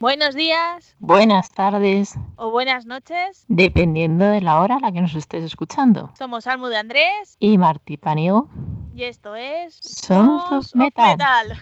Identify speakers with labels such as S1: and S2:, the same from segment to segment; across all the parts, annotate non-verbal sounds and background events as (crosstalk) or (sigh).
S1: Buenos días.
S2: Buenas tardes.
S1: O buenas noches.
S2: Dependiendo de la hora a la que nos estés escuchando.
S1: Somos Almu de Andrés.
S2: Y Martí Paniego.
S1: Y esto es.
S2: Somos Metal.
S1: Metal.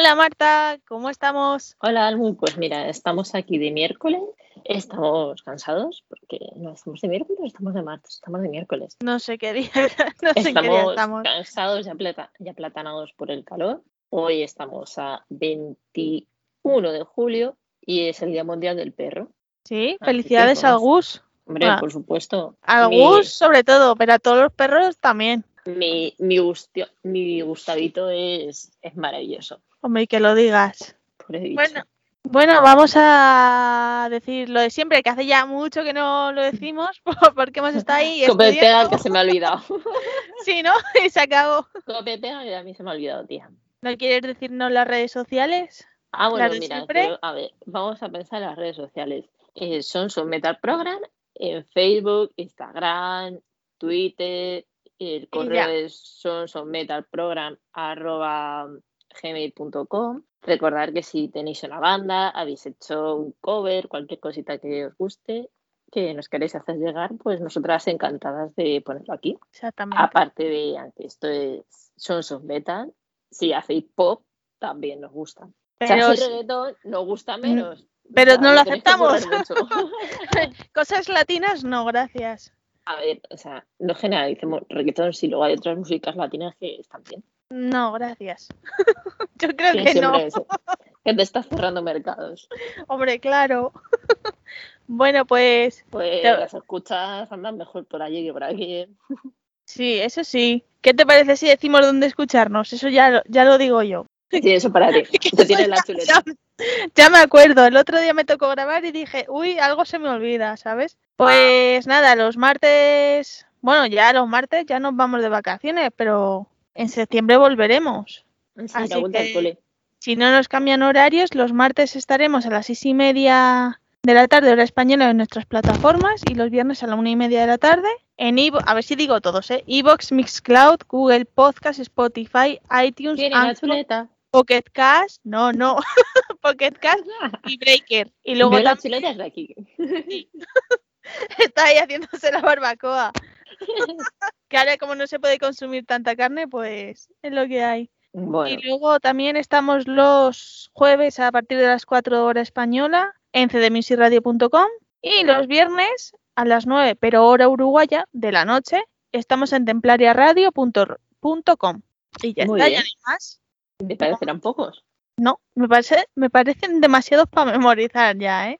S1: Hola Marta, ¿cómo estamos?
S2: Hola Almu, pues mira, estamos aquí de miércoles Estamos cansados porque no estamos de miércoles, estamos de martes, estamos de miércoles.
S3: No sé qué día, (laughs) no sé qué día
S2: Estamos
S3: estamos.
S2: cansados, ya, plata- ya platanados por el calor. Hoy estamos a 21 de julio y es el Día Mundial del Perro.
S3: Sí, felicidades al Gus.
S2: Hombre,
S3: Ah.
S2: por supuesto.
S3: Al
S2: mi-
S3: Gus sobre todo, pero a todos los perros también.
S2: Mi, mi, gustio- mi Gustavito es, es maravilloso.
S3: Hombre, y que lo digas. Bueno, bueno, vamos a decir lo de siempre, que hace ya mucho que no lo decimos, (laughs) porque hemos estado ahí
S2: Cope pega
S3: estudiando.
S2: que se me ha olvidado. (laughs)
S3: Sí, ¿no? (laughs) Y se acabó.
S2: Cope pega que a mí se me ha olvidado, tía.
S3: ¿No quieres decirnos las redes sociales?
S2: Ah, bueno, mira, a ver, vamos a pensar en las redes sociales. Eh, son Metal Program en Facebook, Instagram, Twitter, el correo
S3: ya.
S2: es son, son metal program arroba gmail.com. Recordar que si tenéis una banda, habéis hecho un cover, cualquier cosita que os guste, que nos queréis hacer llegar, pues nosotras encantadas de ponerlo aquí.
S3: Exactamente.
S2: Aparte de, aunque esto es Sons of Metal, si hacéis pop, también nos gusta. Si
S3: Pero,
S2: hacéis reggaetón, nos gusta menos.
S3: pero
S2: O sea,
S3: no lo aceptamos. (laughs) Cosas latinas, no, gracias.
S2: A ver, o sea, no generalicemos reggaetón si luego hay otras músicas latinas que están bien.
S3: No, gracias. (laughs) Yo creo
S2: Que
S3: que no.
S2: que te estás cerrando mercados. (laughs)
S3: Hombre, claro. (laughs) bueno, pues
S2: Pues
S3: Te-
S2: las escuchas andan mejor por allí que por aquí.
S3: sí, eso sí. ¿Qué te parece si decimos dónde escucharnos? Eso ya, lo- ya lo digo yo.
S2: Sí, eso para ti. Te tienes la chuleta.
S3: Ya, ya me acuerdo, el otro día me tocó grabar y dije, uy, algo se me olvida, ¿sabes? Pues nada, los martes, bueno, ya los martes ya nos vamos de vacaciones, pero en septiembre volveremos.
S2: Sí,
S3: Así
S2: la vuelta al
S3: que-
S2: cole.
S3: Si no nos cambian horarios, los martes estaremos a las seis y media de la tarde, hora española, en nuestras plataformas y los viernes a la una y media de la tarde en Evo, a ver si digo todos, ¿eh? Evox, Mixcloud, Google Podcast, Spotify, iTunes, Anchor. Pocket Cast, no, no, (laughs) Pocket Cast (laughs) y Breaker. Y luego
S2: Veo la
S3: también
S2: chuleta es de aquí. (laughs)
S3: está ahí haciéndose la barbacoa. (laughs) que ahora como no se puede consumir tanta carne, pues es lo que hay.
S2: Bueno,
S3: Y luego también estamos los jueves a partir de las 4 horas española en cdmusicradio.com y los viernes a las 9, pero hora uruguaya de la noche, estamos en templariaradio.com. Y ya
S2: Muy
S3: está,
S2: bien.
S3: ya no hay más.
S2: me parecerán pocos.
S3: No, me, parece, me parecen demasiados para memorizar ya, ¿eh?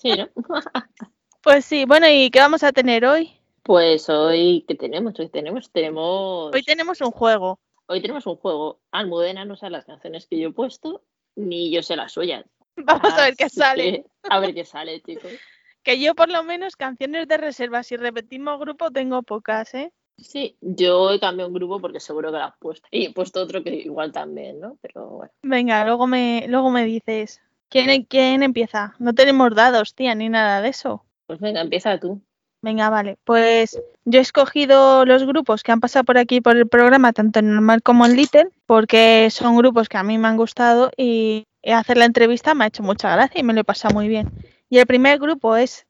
S2: Sí, ¿no? (laughs)
S3: Pues sí, bueno, ¿y qué vamos a tener hoy?
S2: Pues hoy, ¿qué tenemos? Hoy tenemos, tenemos,
S3: Hoy tenemos un juego.
S2: hoy tenemos un juego. Almudena no sabe las canciones que yo he puesto, ni yo sé las suyas. (laughs)
S3: Vamos a ver qué sale.
S2: que, a ver qué sale, chicos. (laughs)
S3: Que yo por lo menos canciones de reserva, si repetimos grupo, tengo pocas, ¿eh?
S2: Sí, yo he cambiado un grupo porque seguro que lo has puesto. Y he puesto otro que igual también, ¿no? Pero bueno.
S3: Venga, luego me, luego me dices. ¿Quién, ¿Quién empieza? No tenemos dados, tía, ni nada de eso.
S2: Pues venga, empieza tú.
S3: Venga, vale. Pues yo he escogido los grupos que han pasado por aquí por el programa, tanto en normal como en Little, porque son grupos que a mí me han gustado y hacer la entrevista me ha hecho mucha gracia y me lo he pasado muy bien. Y el primer grupo es.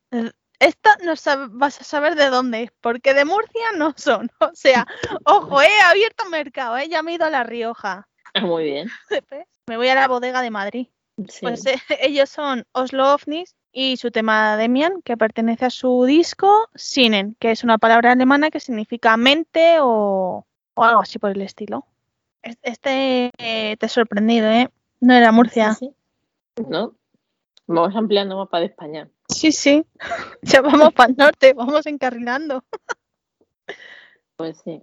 S3: Esta no vas a saber de dónde es, porque de Murcia no son. (laughs) O sea, ojo, he abierto mercado, ¿eh? ya me he ido a La Rioja.
S2: Ah, Muy bien. (laughs)
S3: Me voy a la bodega de Madrid.
S2: Sí.
S3: Pues eh, (laughs) ellos son Oslo Ovnis y su tema Demian, que pertenece a su disco Sinnen, que es una palabra alemana que significa mente o, o algo así por el estilo. Es- Este eh, te he sorprendido, ¿eh? No era Murcia.
S2: Sí, sí. ¿No? Vamos ampliando mapa de España.
S3: Sí, sí. (laughs) Ya vamos para el norte, vamos encarrilando.
S2: Pues sí.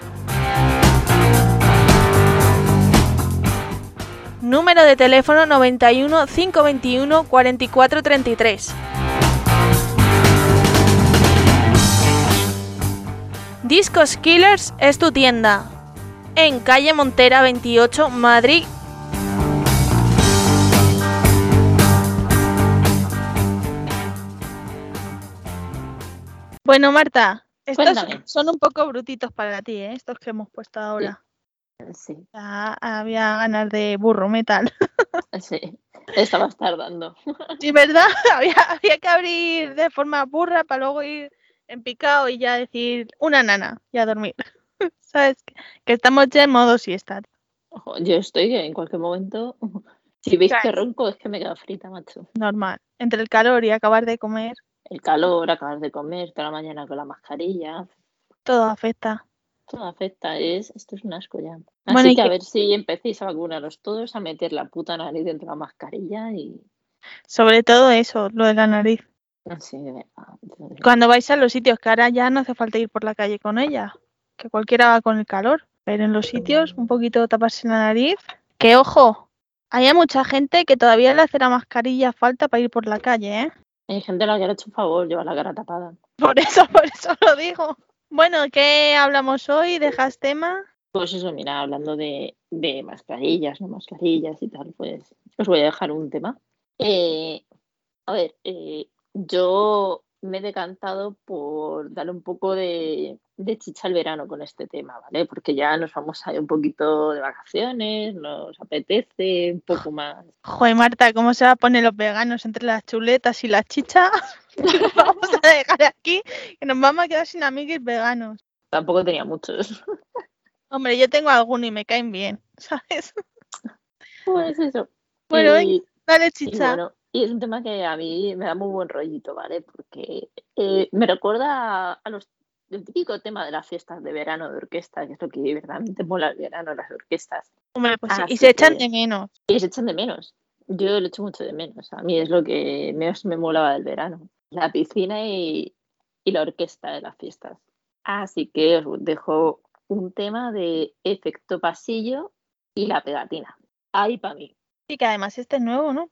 S3: Número de teléfono 91 521 4433. Discos Killers es tu tienda. En calle Montera 28, Madrid. Bueno, Marta, estos
S2: Cuéntame.
S3: son un poco brutitos para ti, ¿eh? estos que hemos puesto ahora.
S2: Sí,
S3: Ya había ganas de burro metal. (laughs)
S2: sí. Estabas tardando.
S3: Sí, ¿verdad? (laughs) Había, había que abrir de forma burra para luego ir en picado y ya decir una nana y a dormir. (laughs) ¿Sabes? Que, que estamos ya en modo siesta.
S2: Ojo, yo estoy que en cualquier momento, si veis que
S3: Claro.
S2: ronco, es que me quedo frita, macho.
S3: Normal. Entre el calor y acabar de comer,
S2: El calor, acabar de comer, toda la mañana con la mascarilla,
S3: todo afecta.
S2: Todo afecta. Es, esto es un asco ya. Así
S3: Bueno, y
S2: que a
S3: que-
S2: ver si empecéis a vacunaros todos, a meter la puta nariz dentro de la mascarilla y.
S3: Sobre todo eso, lo de la nariz.
S2: Sí, de verdad. Entonces,
S3: Cuando vais a los sitios, que ahora ya no hace falta ir por la calle con ella, que cualquiera va con el calor, pero en los sitios un poquito taparse la nariz. Que ojo, hay mucha gente que todavía le hace la mascarilla falta para ir por la calle, ¿eh?
S2: Hay gente a la que le ha hecho un favor, lleva la cara tapada.
S3: Por eso, por eso lo digo. Bueno, ¿qué hablamos hoy? ¿Dejas tema?
S2: Pues eso, mira, hablando de, mascarillas, no mascarillas y tal, pues os voy a dejar un tema. Eh, a ver, eh, yo me he decantado por darle un poco de, de chicha al verano con este tema, ¿vale? Porque ya nos vamos a ir un poquito de vacaciones, nos apetece un poco más.
S3: Joder, Marta, ¿cómo se va a poner los veganos entre las chuletas y las chichas? (laughs) Vamos a dejar aquí, que nos vamos a quedar sin amiguis veganos.
S2: Tampoco tenía muchos.
S3: Hombre, yo tengo alguno y me caen bien, (laughs) ¿sabes?
S2: Pues eso.
S3: Bueno,
S2: Y-
S3: Dale,
S2: Y
S3: chicha.
S2: bueno, y es un tema que a mí me da muy buen rollito, ¿vale? Porque eh, me recuerda a los el típico tema de las fiestas de verano de orquesta, que es lo que verdaderamente mola el verano, las orquestas.
S3: Hombre, pues sí, Y se echan de menos.
S2: Y se echan de menos. Yo lo echo mucho de menos. A mí es lo que menos me molaba del verano. La piscina y, y la orquesta de las fiestas. Así que os dejo un tema de efecto pasillo y la pegatina. Ahí para mí.
S3: Sí, que además este es nuevo, ¿no?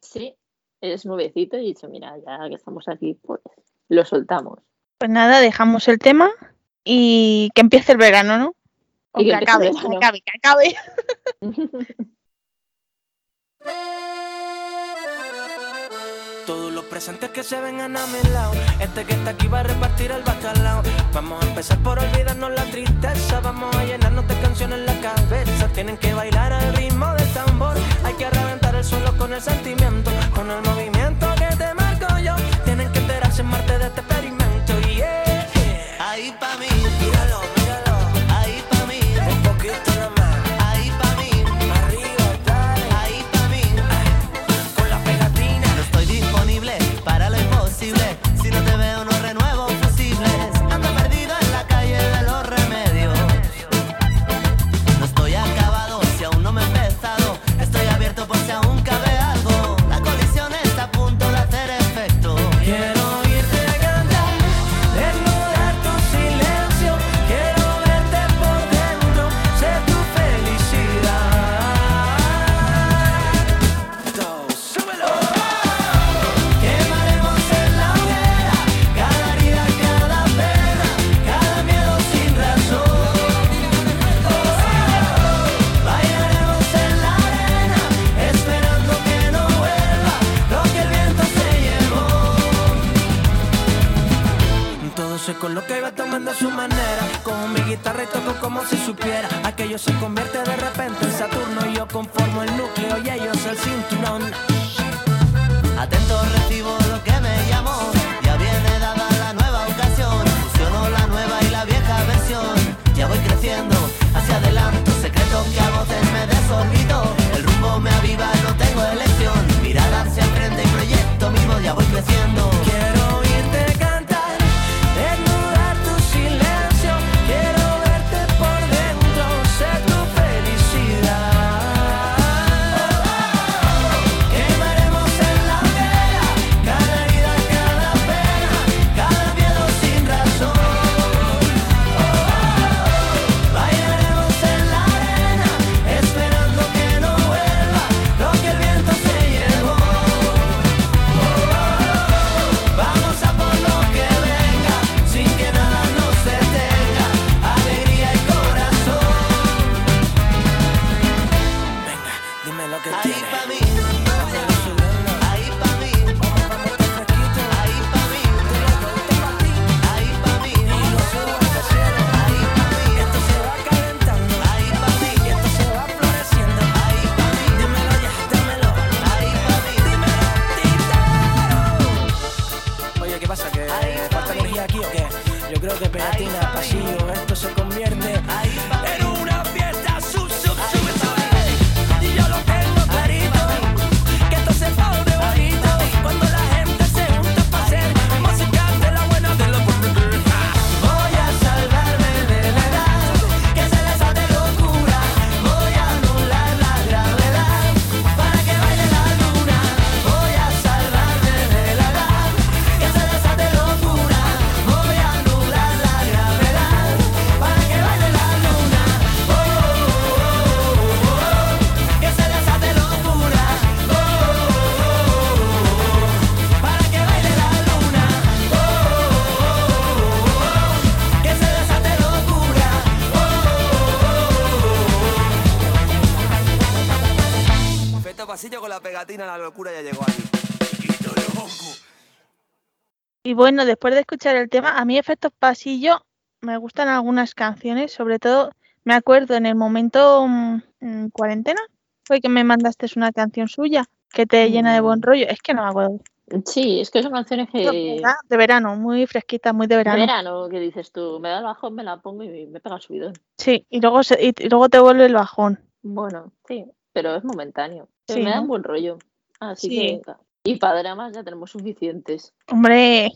S2: Sí, es nuevecito y he dicho, mira, ya que estamos aquí, pues lo soltamos.
S3: Pues nada, dejamos el tema y que empiece el verano, ¿no? O
S2: Y que
S3: que acabe, que acabe, que (laughs) acabe.
S4: Todos los presentes que se vengan a mi lado. Este que está aquí va a repartir el bacalao. Vamos a empezar por olvidarnos la tristeza. Vamos a llenarnos de canciones en la cabeza. Tienen que bailar al ritmo del tambor. Hay que reventar el con el sentimiento. Con el movimiento que te marco yo. Tienen que enterarse en Marte de este experimento. Ahí pa' mí, Yo creo que pegatina, pasillo, esto se convierte en
S5: pegatina, la locura ya llegó aquí.
S3: Y bueno, después de escuchar el tema, a mí Efectos Pasillo me gustan algunas canciones, sobre todo me acuerdo en el momento mm, mm, cuarentena, fue que me mandaste una canción suya que te llena de buen
S2: Mm.
S3: rollo. Es que no me acuerdo.
S2: Sí, es que son canciones que.
S3: De verano, muy fresquita, muy de
S2: De
S3: verano.
S2: verano, que dices tú, me da el bajón, me la pongo y me pega el subidón.
S3: Sí, y luego, se- y, y luego te vuelve el bajón.
S2: Bueno, sí, pero es momentáneo.
S3: Sí,
S2: me da
S3: ¿no?
S2: un buen rollo. Así
S3: Sí.
S2: que venga. Y para dramas ya tenemos suficientes.
S3: Hombre,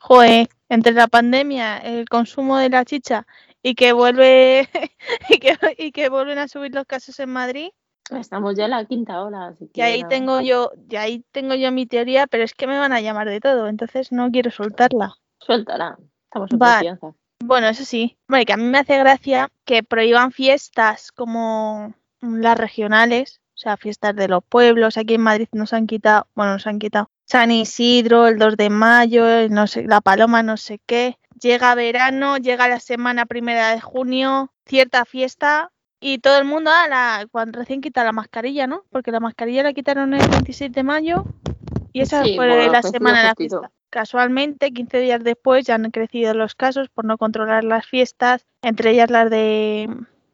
S3: joe, entre la pandemia, el consumo de la chicha y que vuelve (laughs) y que, y que vuelven a subir los casos en Madrid,
S2: Estamos ya en la quinta ola, así que
S3: y ahí
S2: nada.
S3: tengo yo, y ahí tengo yo mi teoría, pero es que me van a llamar de todo, entonces no quiero soltarla.
S2: Suéltala. Estamos en
S3: Vale.
S2: confianza.
S3: Bueno, eso sí, hombre, que a mí me hace gracia que prohíban fiestas como las regionales, o sea, fiestas de los pueblos. Aquí en Madrid nos han quitado, bueno, nos han quitado San Isidro, el 2 de mayo, el no sé, la Paloma, no sé qué. Llega verano, llega la semana primera de junio, cierta fiesta y todo el mundo, ah, la, cuando recién quita la mascarilla, ¿no? Porque la mascarilla la quitaron el 26 de mayo y esa
S2: Sí,
S3: fue
S2: bueno,
S3: la semana de la fiesta. Casualmente, 15 días después ya han crecido los casos por no controlar las fiestas, entre ellas las de,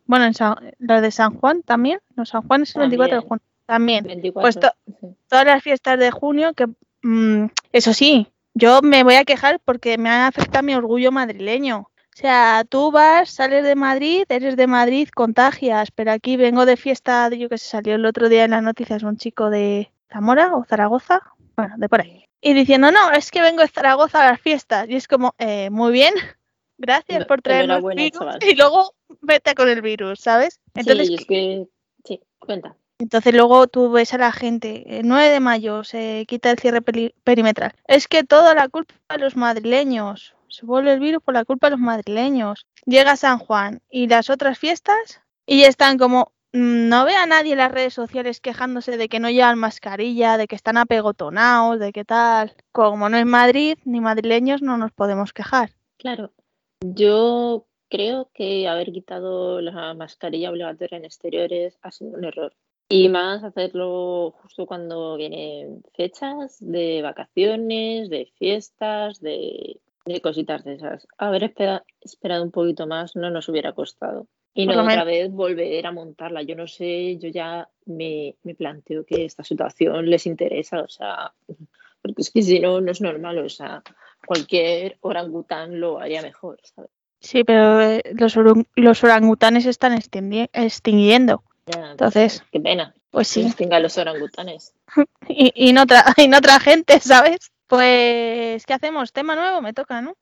S3: bueno, en San, las de San Juan también, no, San Juan es el 24 de
S2: También.
S3: junio, también.
S2: 24.
S3: Pues to-
S2: sí.
S3: Todas las fiestas de junio que, mm, eso sí, yo me voy a quejar porque me afecta mi orgullo madrileño. O sea, tú vas, sales de Madrid, eres de Madrid, contagias, pero aquí vengo de fiesta, yo que sé, salió el otro día en las noticias un chico de Zamora o Zaragoza, bueno, de por ahí. Y diciendo, no, es que vengo de Zaragoza a las fiestas. Y es como, eh, muy bien, gracias por traernos virus
S2: chaval.
S3: y luego vete con el virus, ¿sabes? Entonces,
S2: sí, es que. Sí, cuenta.
S3: entonces luego tú ves a la gente, el 9 de mayo se quita el cierre peri- perimetral. Es que toda la culpa de los madrileños. Se vuelve el virus por la culpa de los madrileños. Llega San Juan y las otras fiestas y están como, mm, no ve a nadie en las redes sociales quejándose de que no llevan mascarilla, de que están apegotonados, de qué tal. Como no es Madrid, ni madrileños, no nos podemos quejar.
S2: Claro. Yo creo que haber quitado la mascarilla obligatoria en exteriores ha sido un error. Y más hacerlo justo cuando vienen fechas de vacaciones, de fiestas, de, de cositas de esas. Haber espera- esperado un poquito más no nos hubiera costado. Y
S3: Por
S2: no otra vez volver a montarla. Yo no sé, yo ya me, me planteo que esta situación les interesa, o sea, porque es que si no, no es normal, o sea, cualquier orangután lo haría mejor, ¿sabes?
S3: Sí, pero eh, los, los orangutanes se están extingui- extinguiendo.
S2: Ya,
S3: Entonces,
S2: qué pena.
S3: pues sí.
S2: extingan los orangutanes. (laughs)
S3: y, y, no otra, (laughs) y no otra gente, ¿sabes? Pues, ¿qué hacemos? Tema nuevo, me toca, ¿no?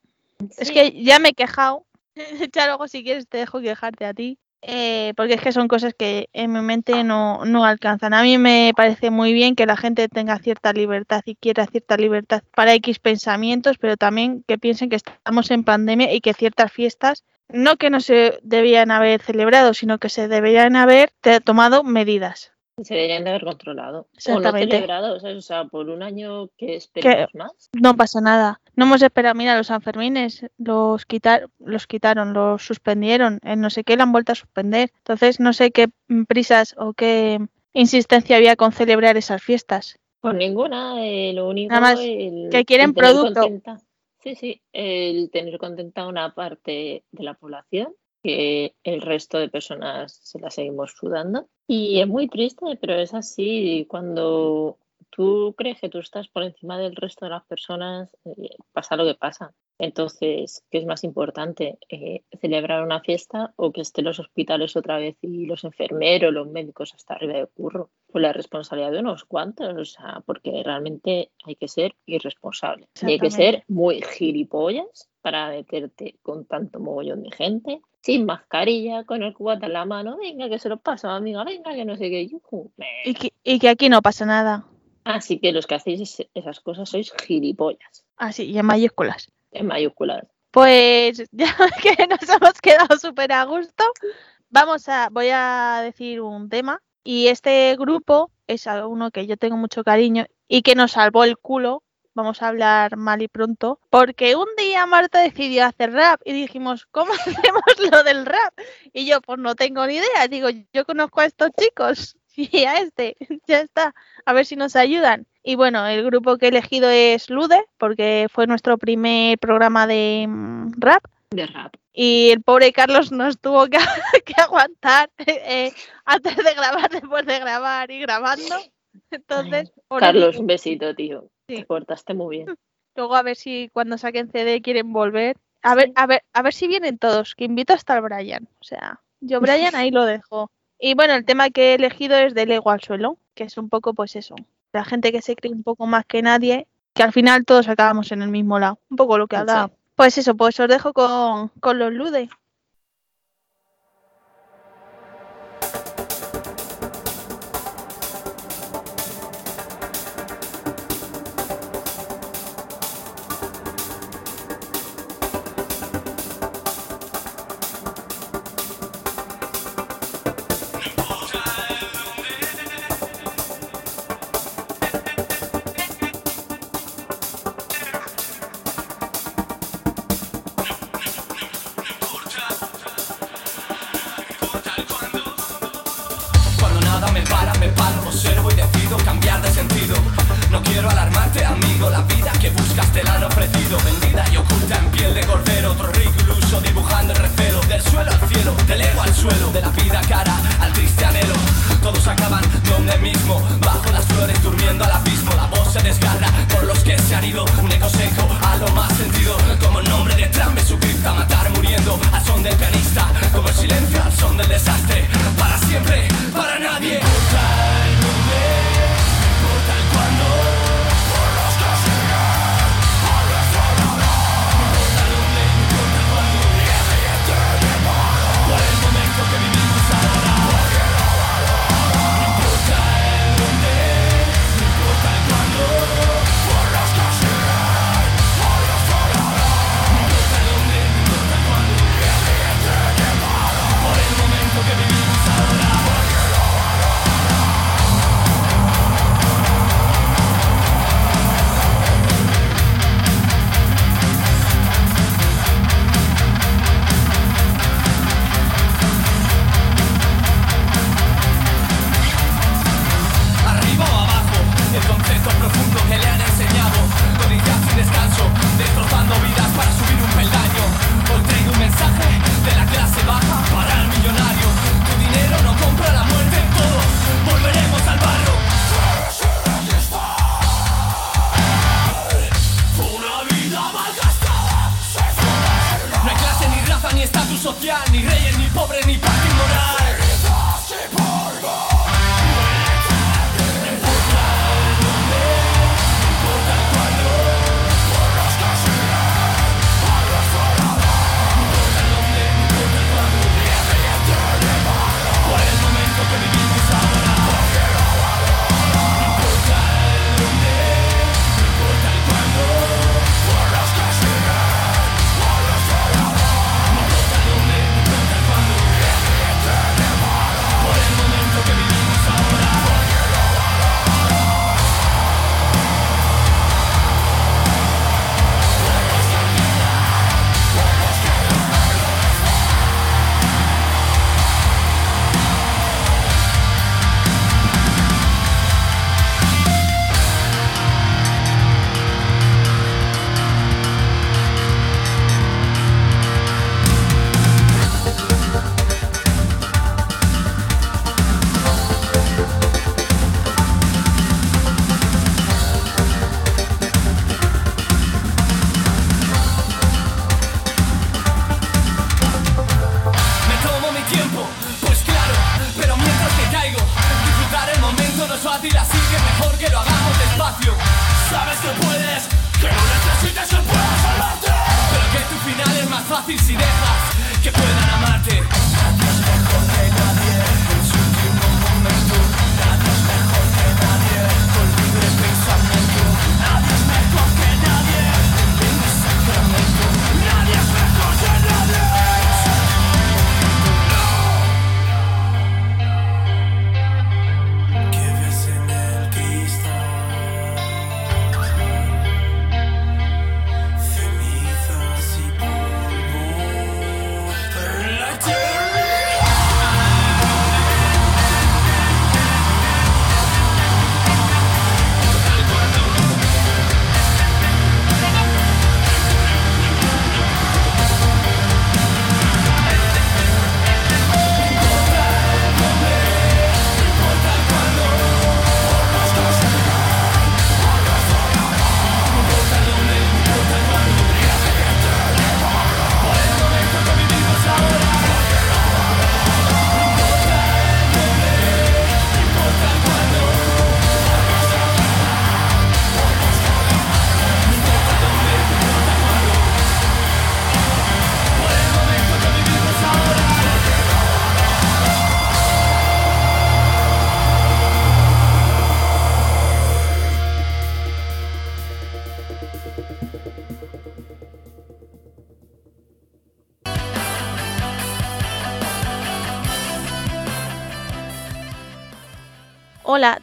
S3: Es que ya me he quejado. (laughs) ya luego, si quieres, te dejo quejarte a ti. Eh, porque es que son cosas que en mi mente no, no alcanzan. A mí me parece muy bien que la gente tenga cierta libertad y quiera cierta libertad para X pensamientos, pero también que piensen que estamos en pandemia y que ciertas fiestas, no que no se debían haber celebrado, sino que se deberían haber tomado medidas.
S2: Se deberían de haber controlado. O no celebrado. O sea, por un año que esperemos más.
S3: No pasa nada. No hemos esperado. Mira, los Sanfermines los, quitar, los quitaron, los suspendieron. En no sé qué la han vuelto a suspender. Entonces, no sé qué prisas o qué insistencia había con celebrar esas fiestas.
S2: Por ninguna, eh, lo único
S3: Nada más
S2: el,
S3: que quieren
S2: el
S3: producto.
S2: contenta- sí, sí, el tener contenta una parte de la población, que el resto de personas se la seguimos sudando. Y es muy triste, pero es así. Cuando tú crees que tú estás por encima del resto de las personas, eh, pasa lo que pasa. Entonces, ¿qué es más importante? Eh, ¿Celebrar una fiesta o que estén los hospitales otra vez y los enfermeros, los médicos hasta arriba de curro? Pues la responsabilidad de unos cuantos, o sea, porque realmente hay que ser irresponsable. Y hay que ser muy gilipollas para meterte con tanto mogollón de gente, sin mascarilla, con el cubata en la mano, venga, que se lo paso, amiga, venga, que no sé qué.
S3: Y que, y que aquí no pasa nada.
S2: Así que los que hacéis es- esas cosas sois gilipollas,
S3: Así, y en mayúsculas.
S2: en mayúsculas.
S3: Pues (laughs) ya que nos hemos quedado súper a gusto, vamos a, voy a decir un tema. Y este grupo es uno que yo tengo mucho cariño y que nos salvó el culo. Vamos a hablar mal y pronto. Porque un día Marta decidió hacer rap y dijimos, ¿cómo (laughs) hacemos lo del rap? Y yo, pues no tengo ni idea. Digo, yo conozco a estos chicos. (laughs) y a este, ya está, a ver si nos ayudan. Y bueno, el grupo que he elegido es Lude, porque fue nuestro primer programa de mm, rap.
S2: De rap.
S3: Y el pobre Carlos nos tuvo que, (laughs) que aguantar (laughs) eh, antes de grabar, después de grabar y grabando. Entonces,
S2: Carlos, un besito, tío. Te portaste muy bien.
S3: Luego a ver si cuando saquen CD quieren volver. A ver, a ver, a ver si vienen todos, que invito hasta el Brian. O sea, yo Brian ahí lo dejo. Y bueno, el tema que he elegido es del ego al suelo, que es un poco pues eso, la gente que se cree un poco más que nadie, que al final todos acabamos en el mismo lado, un poco lo que pues
S2: hablaba.
S3: Sí. Pues eso, pues os dejo con, con los
S6: ludes.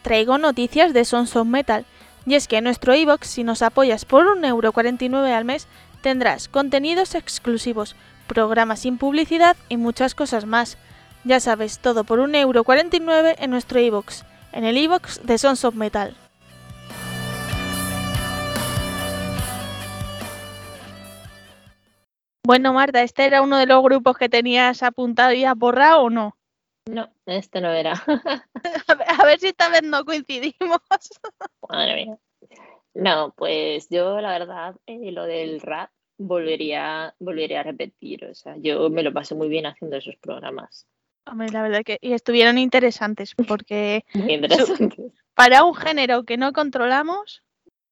S6: Traigo
S3: noticias de Sons of Metal. Y es que en nuestro iBox, si nos apoyas por 1,49€ al mes, tendrás contenidos exclusivos, programas sin publicidad y muchas cosas más. Ya sabes, todo por 1,49€ en nuestro iBox, en el iBox de Sons of Metal. Bueno, Marta, ¿este era uno de los grupos que tenías apuntado y has borrado o no?
S2: No, este no era. (laughs)
S3: A ver, a ver si esta vez no coincidimos.
S2: Madre mía. No, pues yo la verdad, eh, lo del rap volvería, volvería a repetir. O sea, yo me lo pasé muy bien haciendo esos programas.
S3: Hombre, la verdad que y estuvieron interesantes (laughs) porque
S2: Muy interesantes.
S3: para un género que no controlamos,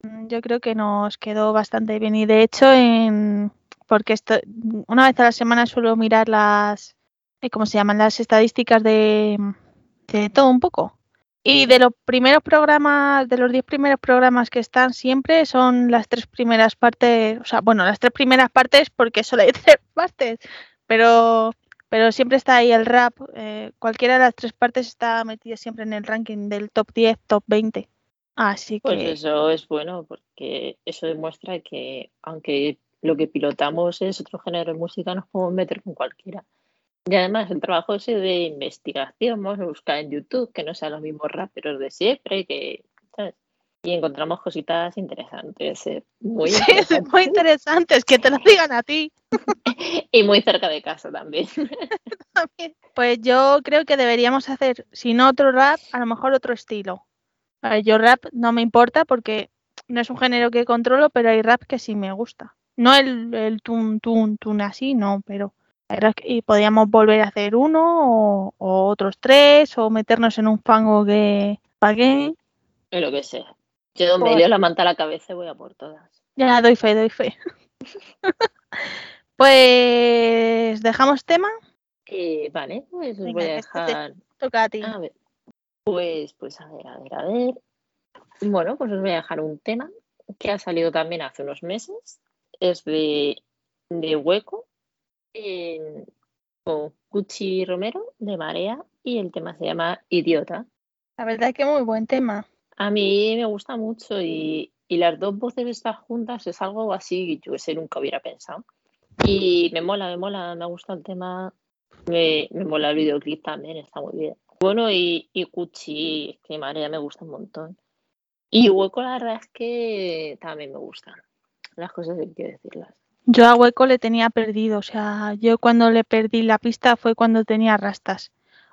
S3: mm, yo creo que nos quedó bastante bien. Y de hecho, en, porque esto, una vez a la semana suelo mirar las, ¿cómo se llaman? Las estadísticas de, todo un poco. Y de los primeros programas, de los 10 primeros programas que están siempre, son las tres primeras partes, o sea, bueno, las tres primeras partes porque solo hay (laughs) tres partes, pero, pero siempre está ahí el rap. eh, cualquiera de las tres partes está metida siempre en el ranking del top 10, top 20. Así
S2: Pues
S3: que
S2: eso es bueno porque eso demuestra que aunque lo que pilotamos es otro género de música, nos podemos meter con cualquiera. Y además el trabajo ese de investigación, vamos a buscar en YouTube que no sean los mismos raperos de siempre, que ¿sabes? y encontramos cositas interesantes, eh, muy (laughs)
S3: sí,
S2: interesantes
S3: muy que te lo digan a ti. (laughs)
S2: y muy cerca de casa también. (laughs)
S3: también. Pues yo creo que deberíamos hacer, si no otro rap, a lo mejor otro estilo. Yo rap no me importa porque no es un género que controlo, pero hay rap que sí me gusta. No el, el tun, tun, tun así, no, pero y podríamos volver a hacer uno o, o otros tres o meternos en un fango que pagué.
S2: Lo que sea. Yo me
S3: Pues-
S2: leo la manta a la cabeza y voy a por todas.
S3: Ya doy fe, doy fe. (laughs) pues dejamos tema,
S2: Eh, vale, pues os voy a
S3: que este te-
S2: dejar
S3: toca a ti.
S2: A ver, pues, pues a ver, a ver, a ver. Bueno, pues os voy a dejar un tema que ha salido también hace unos meses. Es de, de Hueco con Cuchi Romero de Marea y el tema se llama Idiota.
S3: La verdad es que muy buen tema.
S2: A mí me gusta mucho y, y las dos voces estas juntas es algo así que yo que sé, nunca hubiera pensado. Y me mola, me mola, me gusta el tema. Me, me mola el videoclip también, está muy bien. Bueno, y, y Cuchi, es que Marea me gusta un montón. Y Hueco, la verdad es que también me gustan. Las cosas que decirlas.
S3: Yo a Hueco le tenía perdido, o sea, yo cuando le perdí la pista fue cuando tenía rastas.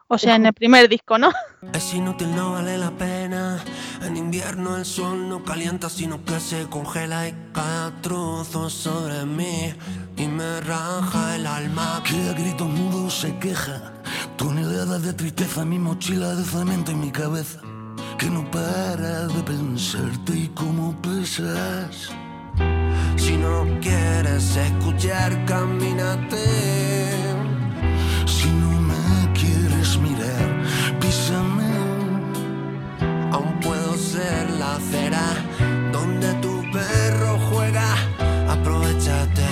S3: O sea, en el primer disco, ¿no? (laughs)
S7: Es inútil, no vale la pena. En invierno el sol no calienta, sino que se congela y cae a trozos sobre mí. Y me raja el alma.
S8: Que a gritos mudos se queja. Toneladas de tristeza, mi mochila de cemento en mi cabeza. Que no para de pensarte y cómo pesas.
S7: Si no quieres escuchar, camínate.
S8: Si no me quieres mirar, písame.
S7: Aún puedo ser la acera donde tu perro juega. Aprovechate.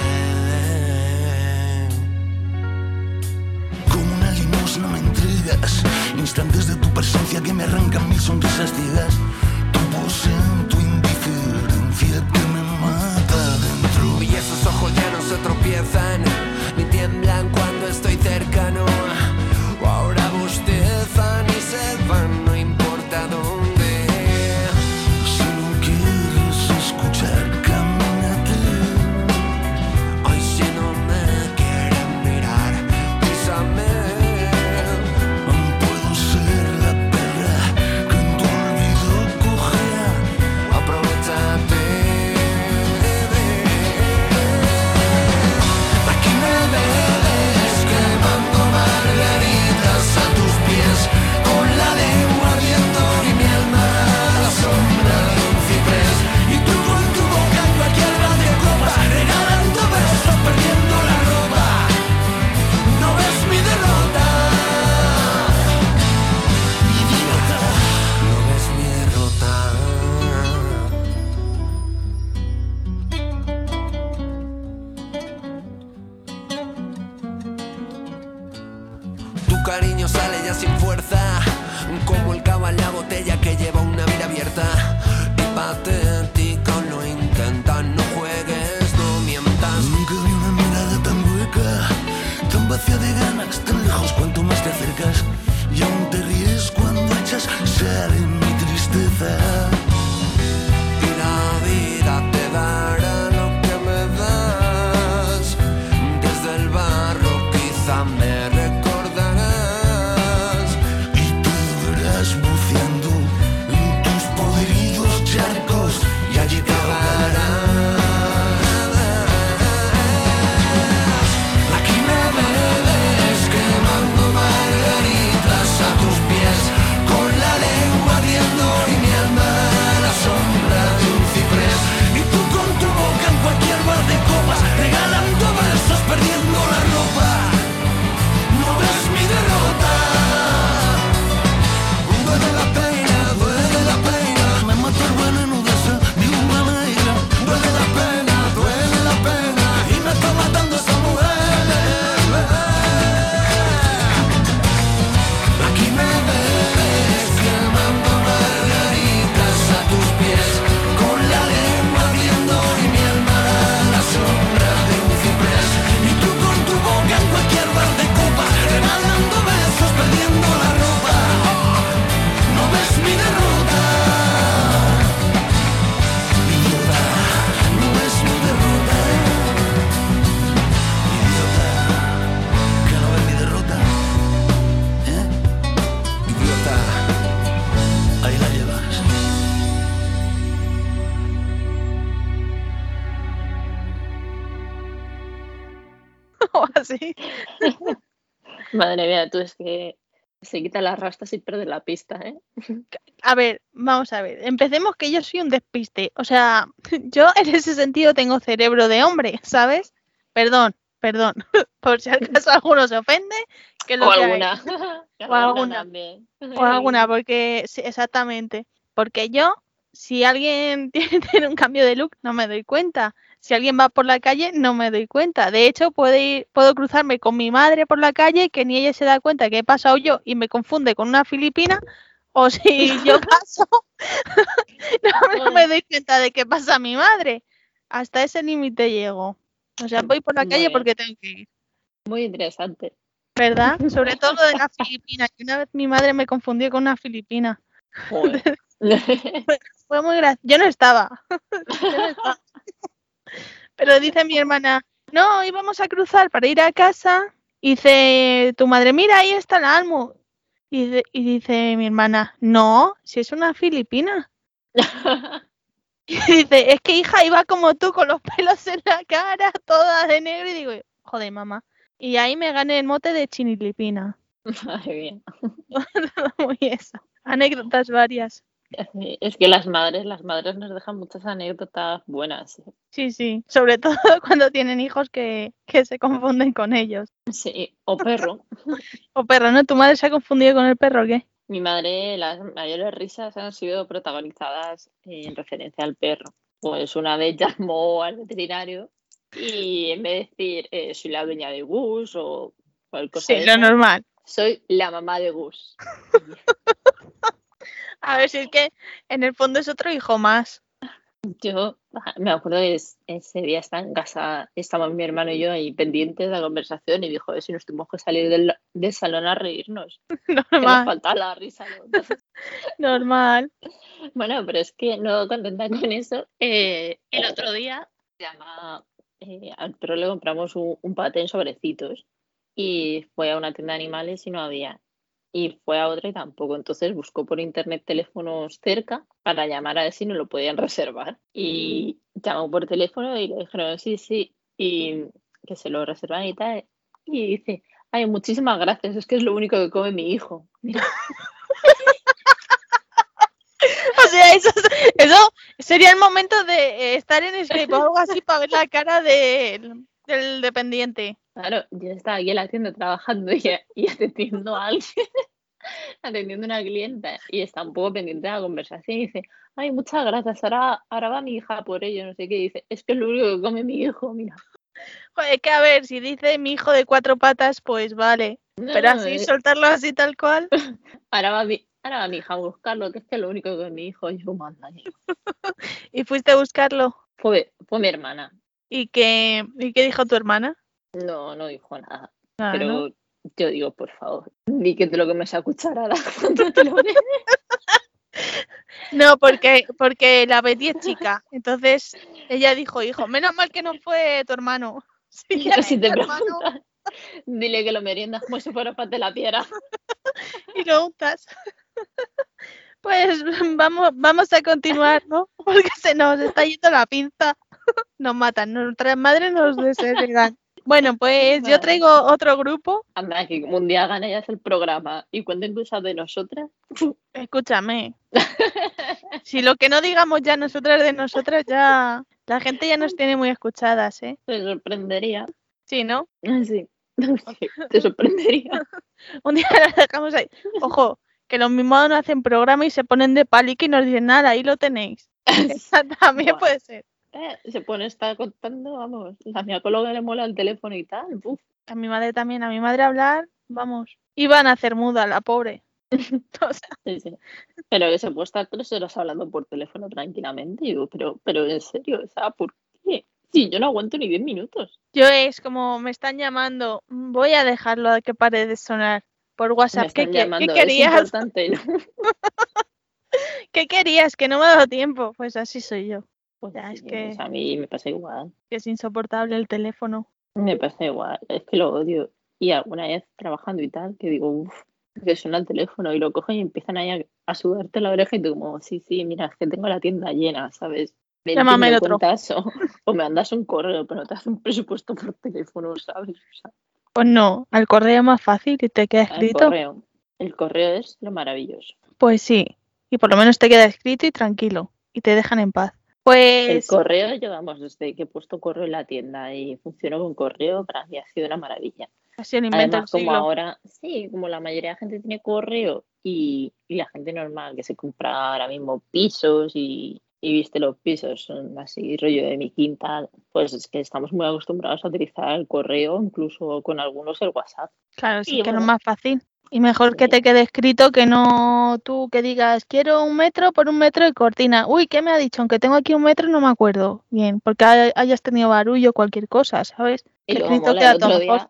S8: Como una limosna me entregas instantes de tu presencia que me arrancan mil sonrisas ciegas. Tu voz en tu
S7: tropiezan,
S2: Madre mía, tú es que se quita las rastas y pierde la pista, ¿eh?
S3: A ver, vamos a ver. Empecemos que yo soy un despiste. O sea, (laughs) yo en ese sentido tengo cerebro de hombre, ¿sabes? Perdón, perdón. (laughs) Por si acaso alguno se ofende, que lo
S2: O
S3: que
S2: alguna. (laughs)
S3: O alguna.
S2: también.
S3: O alguna, porque sí, exactamente. Porque yo, si alguien tiene, tiene un cambio de look, no me doy cuenta. Si alguien va por la calle, no me doy cuenta. De hecho, puedo, ir, puedo cruzarme con mi madre por la calle, que ni ella se da cuenta que he pasado yo y me confunde con una filipina. O (laughs) si yo (laughs) paso, no, (laughs) no me doy cuenta de que pasa mi madre. Hasta ese límite llego. O sea, voy por la calle porque tengo que ir.
S2: Muy interesante.
S3: ¿Verdad? Sobre todo lo de la filipina. que una vez mi madre me confundió con una filipina.
S2: Joder.
S3: Fue muy gracioso. Yo no estaba. Yo no estaba. Pero dice mi hermana, no, íbamos a cruzar para ir a casa. Y dice tu madre, mira, ahí está. Y, dice- y dice mi hermana, no, si es una filipina. Y dice, es que hija iba como tú, con los pelos en la cara, toda de negro. Y digo, joder, mamá. Y ahí me gané el mote de chinilipina. (laughs)
S2: Madre mía. (laughs)
S3: Muy eso. Anécdotas varias. (laughs)
S2: Es que las madres, las madres nos dejan muchas anécdotas buenas.
S3: Sí, sí. Sobre (laughs) todo cuando tienen hijos que, que se confunden con ellos.
S2: Sí, o perro. (laughs)
S3: O perro, ¿no? ¿Tu madre se ha confundido con el perro o qué?
S2: Mi madre, las mayores risas han sido protagonizadas en referencia al perro. Pues una vez llamó al veterinario y en vez de decir eh, soy la dueña de Gus o cualquier cosa
S3: Sí,
S2: de
S3: lo
S2: esa,
S3: normal.
S2: soy la mamá de Gus.
S3: A ver si es que en el fondo es otro hijo más.
S2: Yo ah, me acuerdo que es- ese día estaba en casa, estábamos mi hermano y yo ahí pendientes de la conversación y dijo, "Eh, si nos tuvimos que salir del, del salón a reírnos, (laughs) que nos
S3: Normal,
S2: faltaba la risa. ¿no? (laughs)
S3: normal.
S2: Bueno, pero es que no contenta con eso, eh, el otro día llama, eh, al perro le compramos un, un paté en sobrecitos y fue a una tienda de animales y no había. Y fue a otra y tampoco. Entonces buscó por internet teléfonos cerca para llamar a ver si no lo podían (laughs) reservar. Y llamó por teléfono y le dijeron sí, sí, y que se lo reservan y tal. Y dice, ay, muchísimas gracias, es que es lo único que come mi hijo. (laughs)
S3: O sea, eso, eso sería el momento de eh, estar en Skype o algo así para ver la cara del, del dependiente.
S2: Claro, yo estaba aquí en la tienda trabajando (laughs) y, y atendiendo a alguien, (laughs) atendiendo a una clienta y está un poco pendiente de la conversación y dice, ay, muchas gracias, ahora, ahora va mi hija por ello, no sé qué, y dice, es que es lo único que come mi hijo, mira.
S3: Joder, que a ver, si dice mi hijo de cuatro patas, pues vale.
S2: No,
S3: Pero así,
S2: eh,
S3: soltarlo así tal cual. (laughs)
S2: ahora, va mi, ahora va mi hija a buscarlo, que es que es lo único que mi hijo, yo, manda,
S3: Y fuiste a buscarlo.
S2: fue, fue mi hermana,
S3: ¿Y qué, ¿Y qué dijo tu hermana?
S2: No, no dijo nada,
S3: Ah,
S2: pero
S3: ¿no?
S2: yo digo, por favor, di que te lo comes a cucharada (laughs) cuando te lo ves.
S3: No, porque, porque la Betty es chica. Entonces ella dijo, hijo, menos mal que no fue tu hermano. (laughs) Si ya
S2: si te
S3: hermano
S2: dile que lo meriendas como si fuera parte de la piedra. (laughs)
S3: y lo untas. Pues vamos, vamos a continuar, ¿no? Porque se nos está yendo la pinza. Nos matan, nuestras madres nos desheredan. Bueno, (laughs) pues yo traigo otro grupo.
S2: Anda, que un día hagan ellas el programa y cuenten cosas de nosotras. (laughs)
S3: Escúchame. (laughs) Si lo que no digamos ya nosotras de nosotras, ya la gente ya nos tiene muy escuchadas, ¿eh?
S2: Te sorprendería.
S3: Sí, ¿no?
S2: Sí. Sí, te sorprendería.
S3: Un día la dejamos ahí. Ojo, que los mismos no hacen programa y se ponen de palique y nos dicen nada, ahí lo tenéis. También puede ser.
S2: Eh, se pone a estar contando, vamos, la ginecóloga le mola el teléfono y tal. uf.
S3: A mi madre también, a mi madre hablar, vamos. Iban a hacer muda, la pobre. (laughs) O sea,
S2: Sí, sí. Pero que se puede estar tres horas hablando por teléfono tranquilamente. Y digo, pero, pero en serio, o sea, ¿por qué? Sí, yo no aguanto ni 10 minutos.
S3: yo es como me están llamando, voy a dejarlo a que pare de sonar por
S2: Me
S3: WhatsApp. ¿Qué,
S2: están
S3: qué- qué
S2: llamando, es
S3: querías?
S2: ¿no? (laughs)
S3: ¿Qué querías? Que no me ha dado tiempo. Pues así soy yo.
S2: Pues
S3: Ya, es que-
S2: pues a mí me pasa igual.
S3: Que es insoportable el teléfono.
S2: Me pasa igual, es que lo odio. Y alguna vez trabajando y tal, que digo, uff, que suena el teléfono y lo cogen y empiezan ahí a, a sudarte la oreja y tú como, sí, sí, mira, es que tengo la tienda llena, ¿sabes? Ven,
S3: Llámame el otro.
S2: O, o me mandas un correo, pero no te hace un presupuesto por teléfono, ¿sabes? O sea,
S3: Pues no, al correo es más fácil y te queda escrito.
S2: correo. El correo es lo maravilloso.
S3: Pues sí, y por lo menos te queda escrito y tranquilo y te dejan en paz.
S2: El
S3: Pues
S2: correo, yo vamos, desde que he puesto correo en la tienda y funcionó con correo, para mí ha sido una maravilla.
S3: el invento
S2: Además, como
S3: siglo.
S2: ahora, sí, como la mayoría de la gente tiene correo y, y la gente normal que se compra ahora mismo pisos y, y viste los pisos, son así rollo de mi quinta, pues es que estamos muy acostumbrados a utilizar el correo, incluso con algunos el WhatsApp.
S3: Claro, sí
S2: y
S3: que no es
S2: bueno.
S3: más fácil. Y mejor que te quede escrito que no tú que digas quiero un metro por un metro de cortina. Uy, ¿qué me ha dicho? Aunque tengo aquí un metro no me acuerdo. Bien, porque hay- hayas tenido barullo o cualquier cosa, ¿sabes?
S2: Y luego
S3: escrito
S2: mola,
S3: queda (laughs)
S2: el otro día,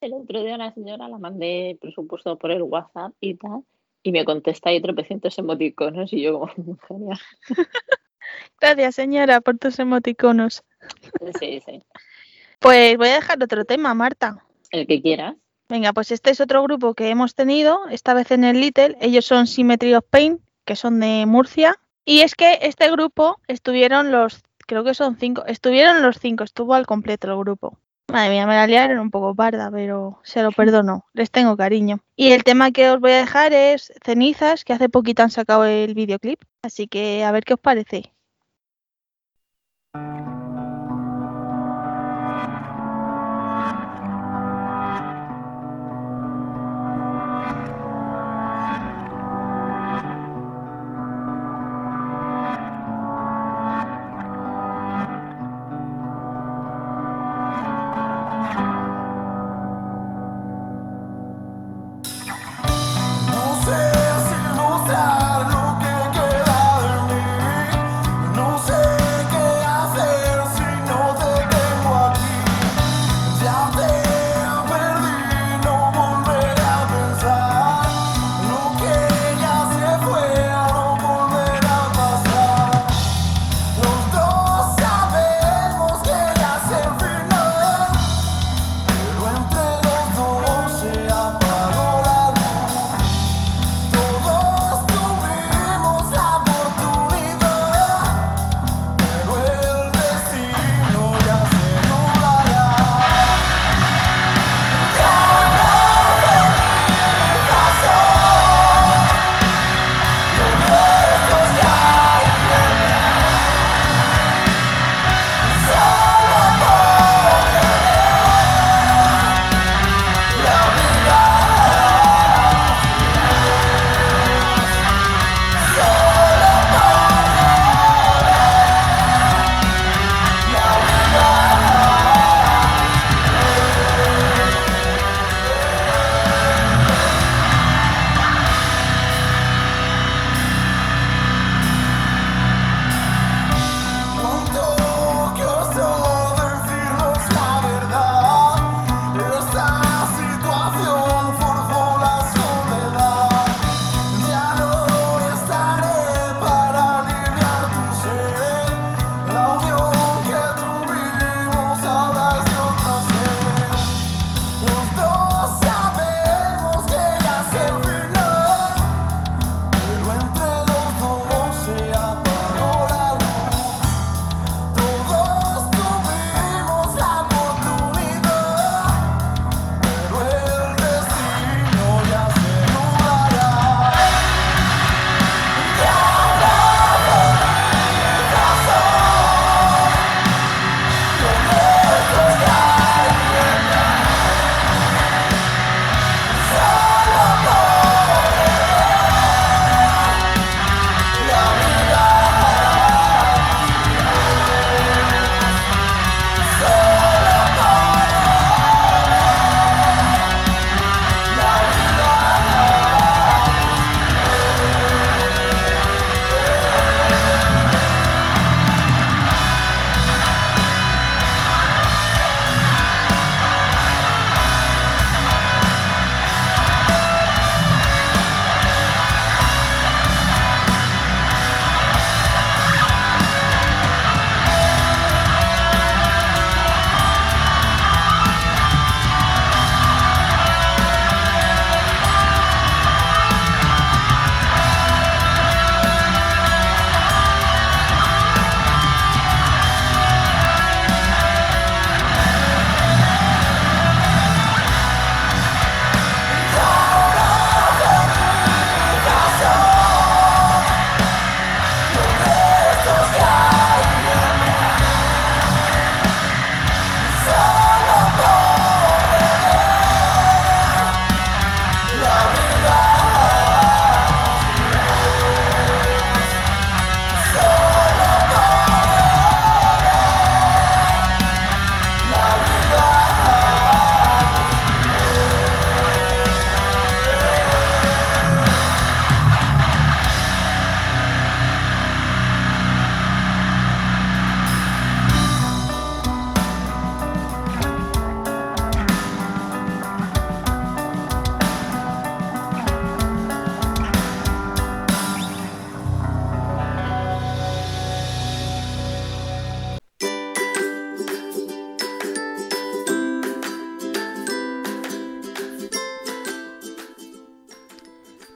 S2: el otro día a una señora la mandé presupuesto por el WhatsApp y tal, y me contesta ahí tropecientos emoticonos y yo como, (laughs) genial. (laughs)
S3: Gracias, señora, por tus emoticonos.
S2: Sí, sí.
S3: Pues voy a dejar otro tema, Marta.
S2: El que quieras.
S3: Venga, pues este es otro grupo que hemos tenido, esta vez en el Little. Ellos son Symmetry of Pain, que son de Murcia. Y es que este grupo estuvieron los, creo que son cinco, estuvieron los cinco, estuvo al completo el grupo. Madre mía, me la liaron un poco parda, pero se lo perdono, les tengo cariño. Y el tema que os voy a dejar es Cenizas, que hace poquito han sacado el videoclip. Así que a ver qué os parece.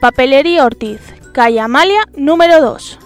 S9: Papelería Ortiz, calle Amalia, número 2.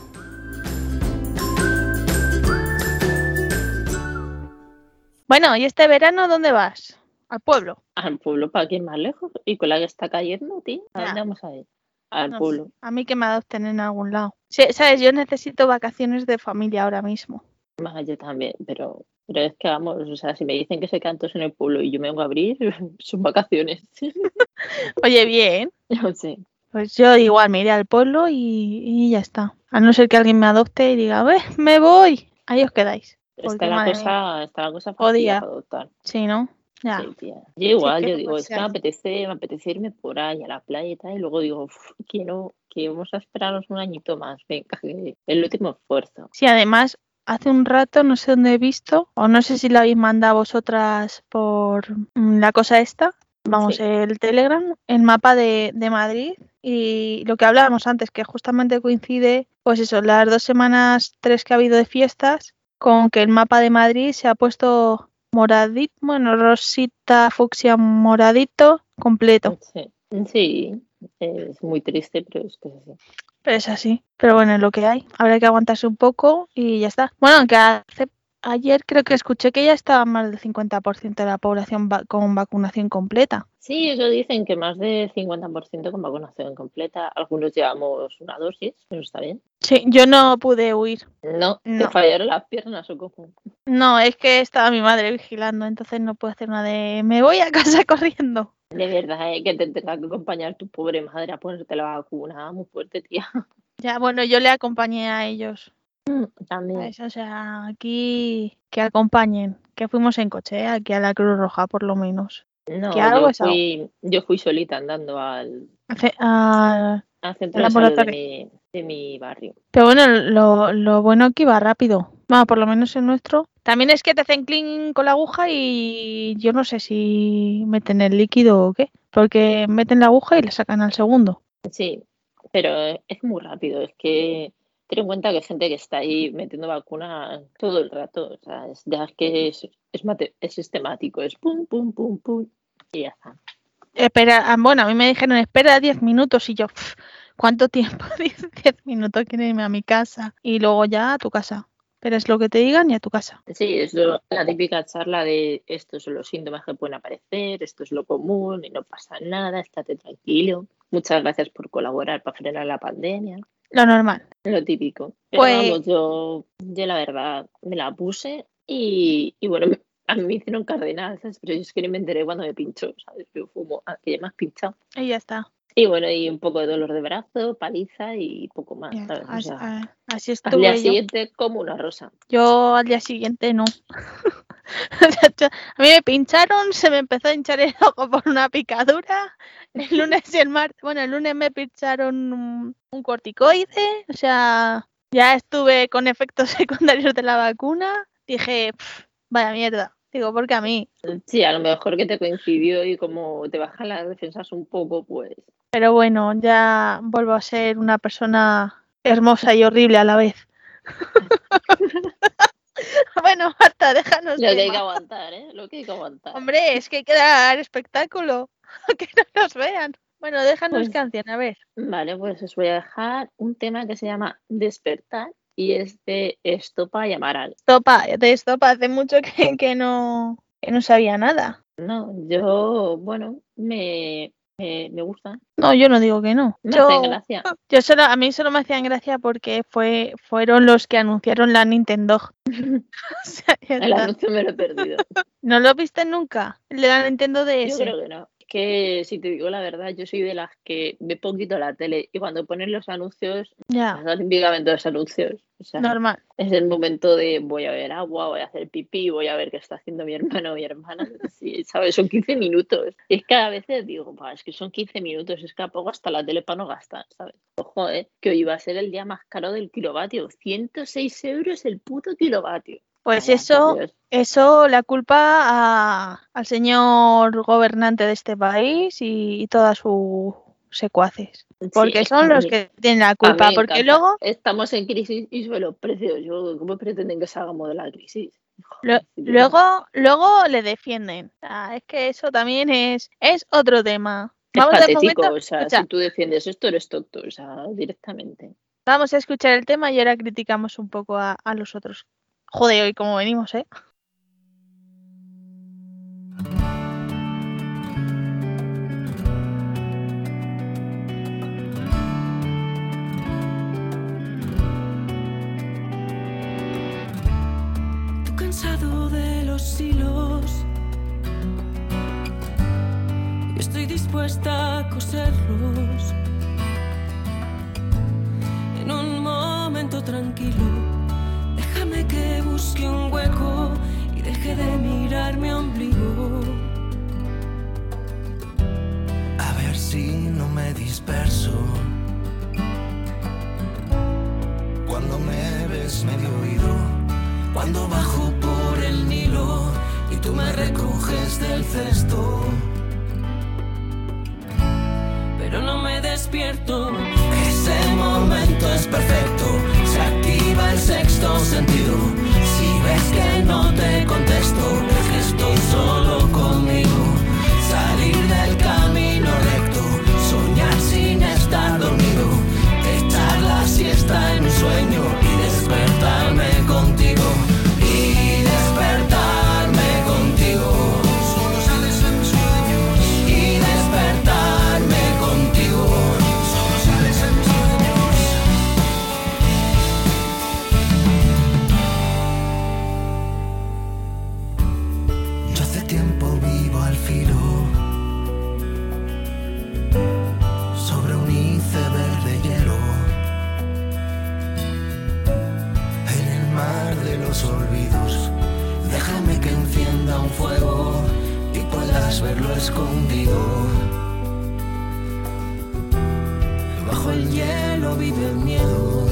S3: Bueno, ¿y este verano dónde vas? Al pueblo.
S2: Al pueblo, ¿para quién más lejos? Y con la que está cayendo, tío. ¿A dónde vamos a ir? Al
S3: No sé,
S2: pueblo.
S3: A mí que me adopten en algún lado. Sí, sabes, yo necesito vacaciones de familia ahora mismo.
S2: Ah, yo también, pero, pero es que vamos, o sea, si me dicen que se cantos en el pueblo y yo me vengo a abrir, (laughs) son vacaciones. (laughs)
S3: Oye, bien.
S2: Yo sé.
S3: Pues yo igual me iré al pueblo y, y ya está. A no ser que alguien me adopte y diga, "Ve, me voy. Ahí os quedáis. Porque,
S2: Está la cosa, está la cosa para adoptar.
S3: Sí, ¿no? Ya.
S2: Sí, tía. Yo igual, yo digo, es que me apetece, me apetece irme por ahí a la playa y tal, y luego digo, "Uf, que vamos a esperarnos un añito más, venga, el último esfuerzo.
S3: Sí, además, hace un rato, no sé dónde he visto, o no sé si la habéis mandado vosotras por mm, la cosa esta, vamos,
S2: Sí.
S3: el Telegram, el mapa de, de Madrid y lo que hablábamos antes, que justamente coincide, pues eso, las dos semanas, tres que ha habido de fiestas, con que el mapa de Madrid se ha puesto moradito, bueno, rosita, fucsia, moradito, completo.
S2: Sí, sí, es muy triste, pero es que es así.
S3: Pero es así. Pero bueno, es lo que hay. Habrá que aguantarse un poco y ya está. Bueno, aunque hace- ayer creo que escuché que ya estaba más del 50% de la población va- con vacunación completa.
S2: Sí, eso dicen que más del 50% con vacunación completa. Algunos llevamos una dosis, eso está bien.
S3: Sí, yo no pude huir.
S2: No, te
S3: No.
S2: fallaron las piernas o cómo.
S3: No, es que estaba mi madre vigilando, entonces no puedo hacer una de me voy a casa (laughs) corriendo.
S2: De verdad, eh, que te tenga que acompañar tu pobre madre a ponerte la vacuna, muy fuerte, tía.
S3: Ya, bueno, yo le acompañé a ellos.
S2: También.
S3: ¿sabes? O sea, aquí que acompañen, que fuimos en coche, ¿eh? aquí a la Cruz Roja por lo menos.
S2: No,
S3: que algo
S2: yo
S3: es algo.
S2: fui, yo fui solita andando al,
S3: Hace- ah,
S2: al centro de salud de
S3: laboratorio.
S2: mi, de mi barrio.
S3: Pero bueno, lo, lo bueno que iba rápido. Bueno, por lo menos el nuestro. También es que te hacen clean con la aguja y yo no sé si meten el líquido o qué. Porque meten la aguja y le sacan al segundo.
S2: Sí, pero es muy rápido. Es que ten en cuenta que hay gente que está ahí metiendo vacunas todo el rato. O sea, es, ya que es, es, sistemático. Es pum, pum, pum, pum. Y ya está.
S3: Espera, ah, bueno, a mí me dijeron espera 10 minutos y yo, "Pf, ¿cuánto tiempo? (laughs) 10 minutos, quiero irme a mi casa. Y luego ya a tu casa. Pero es lo que te digan y a tu casa.
S2: Sí, es lo- la típica charla de estos son los síntomas que pueden aparecer, esto es lo común y no pasa nada, estate tranquilo. Muchas gracias por colaborar para frenar la pandemia.
S3: Lo normal.
S2: Lo típico. Pero
S3: Pues-
S2: vamos, yo, yo la verdad me la puse y, y bueno, a mí me hicieron cardenal, ¿sabes? Pero yo es que ni me enteré cuando me pinchó, ¿sabes? Yo fumo, ah, que ya me has pinchado.
S3: Y ya está.
S2: Y bueno, y un poco de dolor de brazo, paliza y poco más. O
S3: Así,
S2: sea,
S3: ah, así
S2: al día
S3: estuve yo.
S2: siguiente como una rosa.
S3: Yo al día siguiente no. (laughs) A mí me pincharon, se me empezó a hinchar el ojo por una picadura. El (laughs) lunes y el martes, bueno, el lunes me pincharon un, un corticoide. O sea, ya estuve con efectos (laughs) secundarios de la vacuna. Dije, "Pf, vaya mierda. Digo, porque a mí.
S2: Sí, a lo mejor que te coincidió y como te bajan las defensas un poco, pues
S3: Pero bueno, ya vuelvo a ser una persona hermosa y horrible a la vez. (laughs) bueno, Marta, déjanos.
S2: lo que hay que aguantar, ¿eh? Lo que hay que aguantar.
S3: Hombre, es que hay que dar espectáculo. (laughs) que no nos vean. Bueno, déjanos
S2: Pues-
S3: canción, a ver.
S2: Vale, pues os voy a dejar un tema que se llama Despertar y es de Estopa y Amaral.
S3: Estopa, de estopa hace mucho que, que no, que no sabía nada.
S2: No, yo, bueno, me, me, me gusta.
S3: No, yo no digo que no.
S2: Me
S3: Yo,
S2: hacen gracia.
S3: yo solo, a mí solo me hacían gracia porque fue, fueron los que anunciaron la Nintendo. (laughs) (laughs) O sea, ya
S2: El anuncio me lo he perdido. (laughs)
S3: ¿No lo viste nunca? La Nintendo
S2: Yo
S3: DS.
S2: creo que no. Que si te digo la verdad, yo soy de las que ve poquito la tele y cuando ponen los anuncios,
S3: Ya.
S2: típicamente los anuncios. O sea,
S3: Normal.
S2: es el momento de voy a beber agua, voy a hacer pipí, voy a ver qué está haciendo mi hermano o mi hermana. (laughs) Sí, ¿sabes? Son 15 minutos. Y es que a veces digo, "Buah, es que son 15 minutos, es que a poco hasta la tele para no gastar, ¿sabes? Ojo, ¿eh? Que hoy va a ser el día más caro del kilovatio. 106 euros el puto kilovatio.
S3: Pues eso, eso la culpa a- al señor gobernante de este país y, y todas sus secuaces. Porque
S2: Sí,
S3: son los
S2: mí-
S3: que tienen la culpa. Porque luego,
S2: Estamos en crisis y suben los precios. ¿Cómo pretenden que salgamos de la crisis?
S3: lo- luego, luego le defienden. Sea, es que eso también es, es otro tema.
S2: Es
S3: Vamos de
S2: patético,
S3: momento,
S2: o sea,
S3: escucha,
S2: si tú defiendes esto eres tonto, o sea, directamente.
S3: vamos a escuchar el tema y ahora criticamos un poco a, a los otros. Joder, hoy como venimos, ¿eh?
S1: Cansado de los hilos. Estoy dispuesta a coserlos. En un momento tranquilo, que busque un hueco y deje de mirar mi ombligo.
S8: A ver si no me disperso. Cuando me ves medio oído,
S1: Cuando bajo por el Nilo y tú me recoges del cesto. Pero no me despierto. Ese momento es perfecto. El sexto sentido. Si ves que no te contesto, es que estoy solo conmigo. Salir del camino recto, soñar sin estar dormido, echar la siesta en un sueño
S8: verlo escondido.
S1: Bajo el hielo vive el miedo.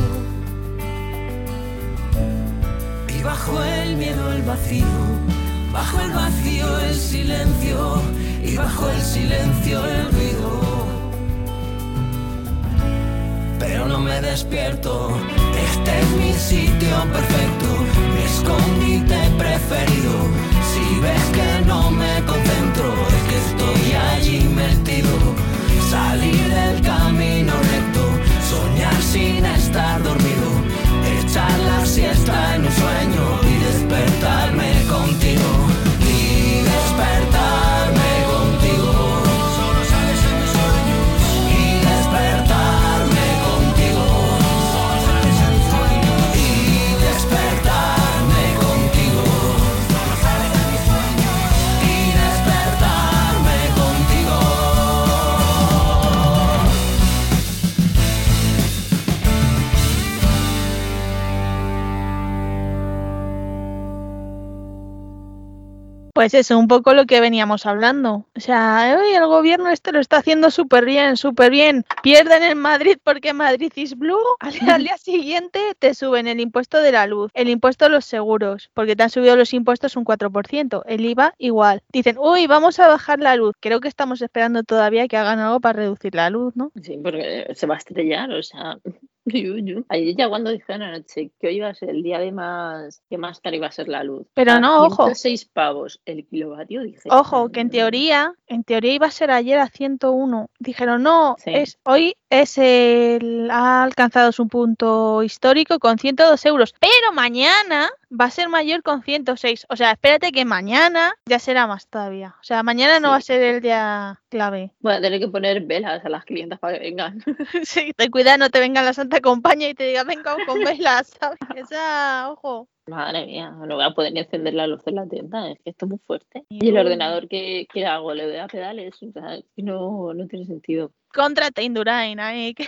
S1: Y bajo el miedo el vacío. Bajo el vacío el silencio. Y bajo el silencio el ruido. No me despierto. Este es mi sitio perfecto. Mi escondite preferido. Si ves que no me concentro, es que estoy allí metido. Salir del camino recto, soñar sin estar dormido, echar la siesta en un sueño y despertarme contigo.
S3: Pues eso, un poco lo que veníamos hablando. O sea, "Uy, el gobierno este lo está haciendo súper bien, súper bien. Pierden en Madrid porque Madrid is blue. (laughs) Al, al día siguiente te suben el impuesto de la luz, el impuesto a los seguros, porque te han subido los impuestos un 4%, el IVA igual. Dicen, uy, vamos a bajar la luz. Creo que estamos esperando todavía que hagan algo para reducir la luz, ¿no?
S2: Sí, porque se va a estrellar, o sea. (laughs) Ayer ya cuando dijeron anoche que hoy iba a ser el día de más que más cara iba a ser la luz.
S3: Pero
S2: a
S3: no, ojo.
S2: 106 pavos el kilovatio, dije.
S3: Ojo, que en
S2: "Mm,
S3: teoría, en teoría iba a ser ayer a 101. Dijeron, no,
S2: Sí.
S3: es hoy es el ha alcanzado su punto histórico con 102 euros, pero mañana va a ser mayor con 106. O sea, espérate que mañana ya será más todavía. O sea, mañana no
S2: Sí.
S3: va a ser el día clave.
S2: Voy a tener que poner velas a las clientas para que vengan. (laughs)
S3: Sí, ten cuidado, no te venga la Santa Compañía y te diga, venga con velas, ¿sabes? (laughs) Esa, ojo.
S2: Madre mía, no voy a poder ni encender la luz de la tienda, es que esto es muy fuerte. Y el ordenador que, que hago, le doy a pedales, o sea, no, no tiene sentido.
S3: Contra Indurain, ahí, (laughs) que,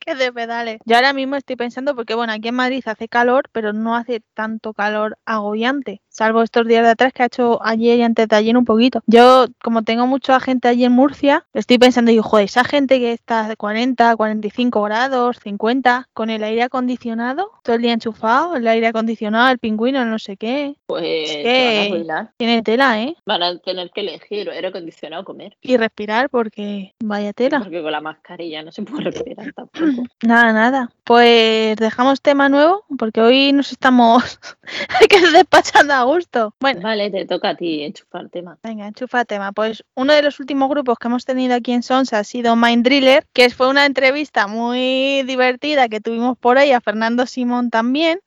S3: que de pedales. Yo ahora mismo estoy pensando, porque bueno, aquí en Madrid hace calor, pero no hace tanto calor agobiante, salvo estos días de atrás que ha hecho ayer y antes de ayer un poquito. Yo, como tengo mucha gente allí en Murcia, estoy pensando, digo, joder, esa gente que está de 40, 45 grados, 50, con el aire acondicionado, todo el día enchufado, el aire acondicionado, el pingüino, no sé qué.
S2: Pues
S3: Es
S2: van a
S3: tiene tela, ¿eh?
S2: Van a tener que elegir aire acondicionado o comer.
S3: Y respirar, porque vaya tela.
S2: Porque con la mascarilla no se puede respirar tampoco. (clears throat)
S3: Nada, nada. Pues dejamos tema nuevo, porque hoy nos estamos (laughs) que despachando a gusto. Bueno,
S2: Vale, te toca a ti enchufar tema.
S3: venga, enchufa tema. Pues uno de los últimos grupos que hemos tenido aquí en Sons ha sido Mind Driller, que fue una entrevista muy divertida que tuvimos por ahí a Fernando Simón también.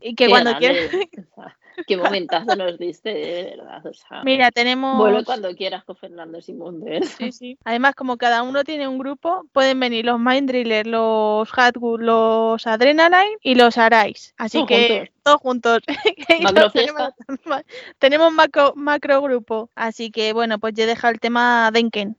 S3: Y que
S2: Qué
S3: cuando quieras. (laughs)
S2: Qué momentazo nos diste, de verdad. O sea,
S3: Mira, tenemos.
S2: vuelve cuando quieras con Fernando verdad.
S3: Sí, sí. Además, como cada uno tiene un grupo, pueden venir los Mind Driller, los Hatwood, los Adrenaline y los Arais. Así
S2: Todos
S3: que
S2: juntos.
S3: todos juntos. (laughs) Tenemos, tenemos macro, macro grupo. Así que bueno, pues yo he dejado el tema Denken.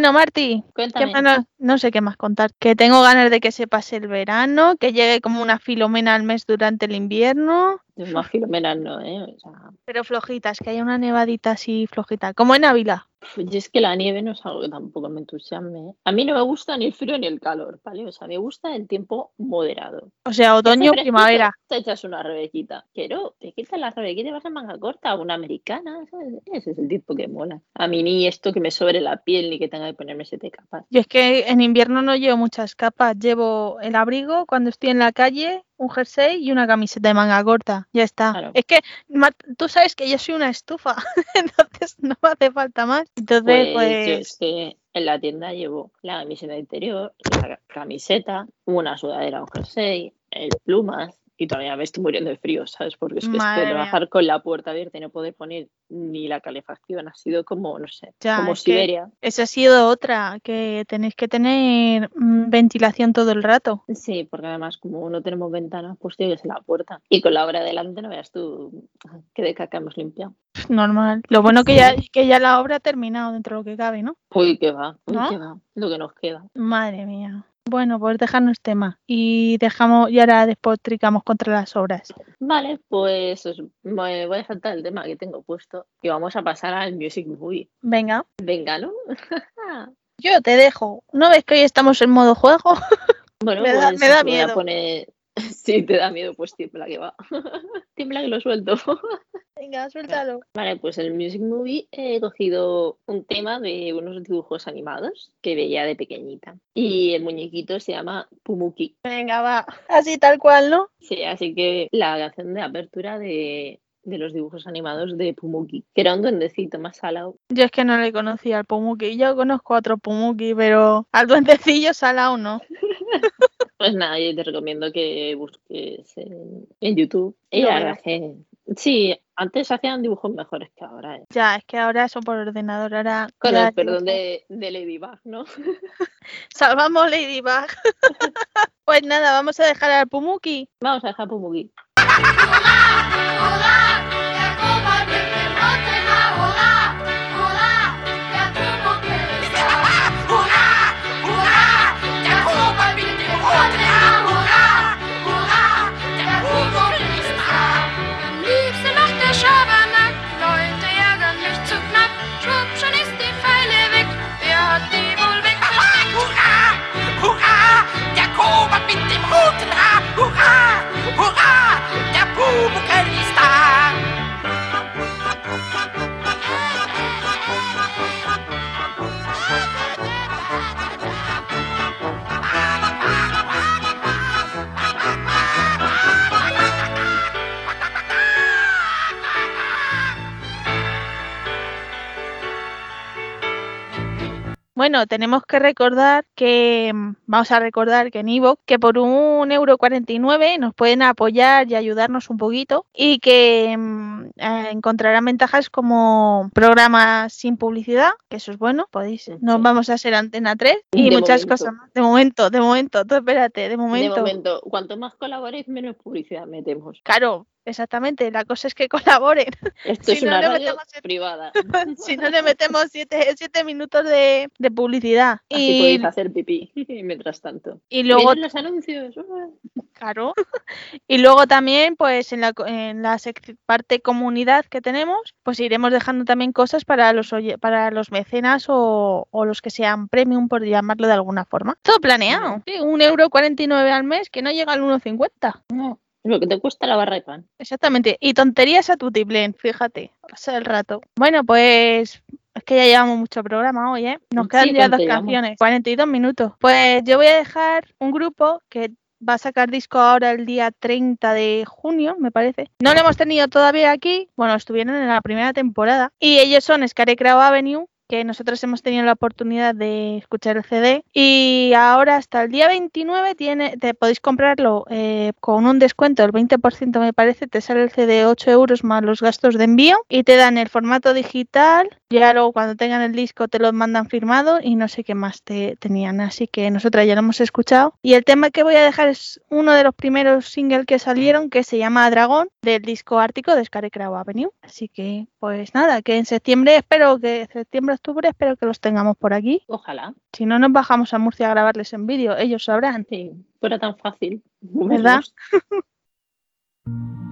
S3: Bueno, Marti, ¿qué
S2: Cuéntame.
S3: más no, sé qué más contar. Que tengo ganas de que se pase el verano, que llegue como una filomena al mes durante el invierno.
S2: Más filomenas no, ¿eh? O sea,
S3: Pero flojitas, que haya una nevadita así flojita. Como en Ávila.
S2: Yo es que la nieve no es algo que tampoco me entusiasme. ¿eh? A mí no me gusta ni el frío ni el calor, ¿vale? O sea, me gusta el tiempo moderado.
S3: O sea, otoño, primavera.
S2: Te echas una rebequita. Quiero, te quitas la rebequita y vas en manga corta, una americana. ¿sabes? Ese es el tipo que mola. A mí ni esto que me sobre la piel ni que tenga que ponerme siete capas.
S3: Yo es que en invierno no llevo muchas capas. Llevo el abrigo cuando estoy en la calle, un jersey y una camiseta de manga corta. Ya está.
S2: Claro.
S3: Es que tú sabes que yo soy una estufa, (laughs) entonces no me hace falta más. Entonces,
S2: Pues,
S3: pues,
S2: yo es que en la tienda llevo la camiseta interior, la camiseta, una sudadera, un jersey, el plumas y todavía me estoy muriendo de frío, ¿sabes? Porque es que
S3: mía.
S2: trabajar con la puerta abierta y no poder poner ni la calefacción ha sido como, no sé,
S3: Ya,
S2: como
S3: es que-
S2: Siberia.
S3: esa ha sido otra, que tenéis que tener mm, ventilación todo el rato.
S2: Sí, porque además como no tenemos ventanas, pues tienes la puerta. Y con la obra delante no veas tú qué de caca hemos limpiado.
S3: Normal. Lo bueno que ya, que ya la obra ha terminado dentro de lo que cabe, ¿no?
S2: Uy, qué va, uy,
S3: ¿No?
S2: qué va, lo que nos queda.
S3: Madre mía. Bueno, pues dejarnos tema y dejamos y ahora despotricamos contra las obras.
S2: Vale, pues os- me voy a saltar el tema que tengo puesto y vamos a pasar al Music Movie.
S3: Venga,
S2: Venga, ¿no? (laughs)
S3: yo te dejo. ¿No ves que hoy estamos en modo juego? (laughs)
S2: Bueno, (laughs)
S3: Me da-
S2: pues
S3: me da
S2: os voy a
S3: miedo.
S2: poner... Si te da miedo, pues tiembla que va. (laughs) tiembla que lo suelto. (laughs)
S3: Venga, suéltalo.
S2: Vale, pues el Music Movie he cogido un tema de unos dibujos animados que veía de pequeñita. Y el muñequito se llama Pumuki.
S3: Venga, va. Así tal cual, ¿no?
S2: Sí, así que la canción de apertura de, de los dibujos animados de Pumuki, que era un duendecito más salado.
S3: Yo es que no le conocía al Pumuki. Yo conozco a otro Pumuki, pero al duendecillo salado no. (laughs)
S2: Pues nada, yo te recomiendo que busques en, en YouTube. Y la que sí, antes hacían dibujos mejores que ahora. ¿eh?
S3: Ya, es que ahora son por ordenador. Ahora
S2: Con el perdón de, de Ladybug, ¿no? (laughs)
S3: Salvamos Ladybug. (laughs) pues nada, vamos a dejar al Pumuki.
S2: Vamos a dejar Pumuki.
S3: Bueno, tenemos que recordar que, mm, vamos a recordar que en Ivo, que por un euro 49 nos pueden apoyar y ayudarnos un poquito y que mm, eh, encontrarán ventajas como programas sin publicidad, que eso es bueno, podéis, no
S2: Sí.
S3: vamos a ser Antena 3 y
S2: De
S3: muchas
S2: momento.
S3: cosas más. De momento, de momento, tú espérate, de momento.
S2: De momento, cuanto más colaboréis, menos publicidad metemos.
S3: Claro, exactamente, la cosa es que colaboren. (laughs)
S2: Esto
S3: Si
S2: es
S3: no
S2: una radio privada. (laughs)
S3: si no le metemos siete, siete minutos de, de publicidad.
S2: Así
S3: Y,
S2: podéis hacer pipí (laughs) mientras tanto.
S3: y luego
S2: ¿Vienen los anuncios?
S3: Claro. Y luego también, pues en la, en la parte comunidad que tenemos, pues iremos dejando también cosas para los para los mecenas o, o los que sean premium, por llamarlo de alguna forma. Todo planeado. Sí, un euro cuarenta y nueve al mes que no llega al 1,50.
S2: No, lo que te cuesta la barra de pan.
S3: Exactamente. Y tonterías a tu tiplén, fíjate. Pasa el rato. Bueno, pues es que ya llevamos mucho programa hoy, ¿eh? Nos quedan
S2: Sí,
S3: ya dos canciones. 42 minutos. Pues yo voy a dejar un grupo que va a sacar disco ahora el día 30 de junio, me parece. No lo hemos tenido todavía aquí. Bueno, estuvieron en la primera temporada. Y ellos son Scarecrow Avenue que nosotros hemos tenido la oportunidad de escuchar el CD y ahora hasta el día 29 tiene, te podéis comprarlo eh, con un descuento del 20% me parece, te sale el CD 8 euros más los gastos de envío y te dan el formato digital, ya luego cuando tengan el disco te lo mandan firmado y no sé qué más te tenían, así que nosotras ya lo hemos escuchado. Y el tema que voy a dejar es uno de los primeros singles que salieron que se llama Dragón del disco ártico de Scarecrow Avenue, así que pues nada, que en septiembre espero que septiembre octubre espero que los tengamos por aquí.
S2: Ojalá.
S3: Si no nos bajamos a Murcia a grabarles en vídeo, ellos sabrán.
S2: Sí, fuera tan fácil.
S3: ¿Verdad? (laughs)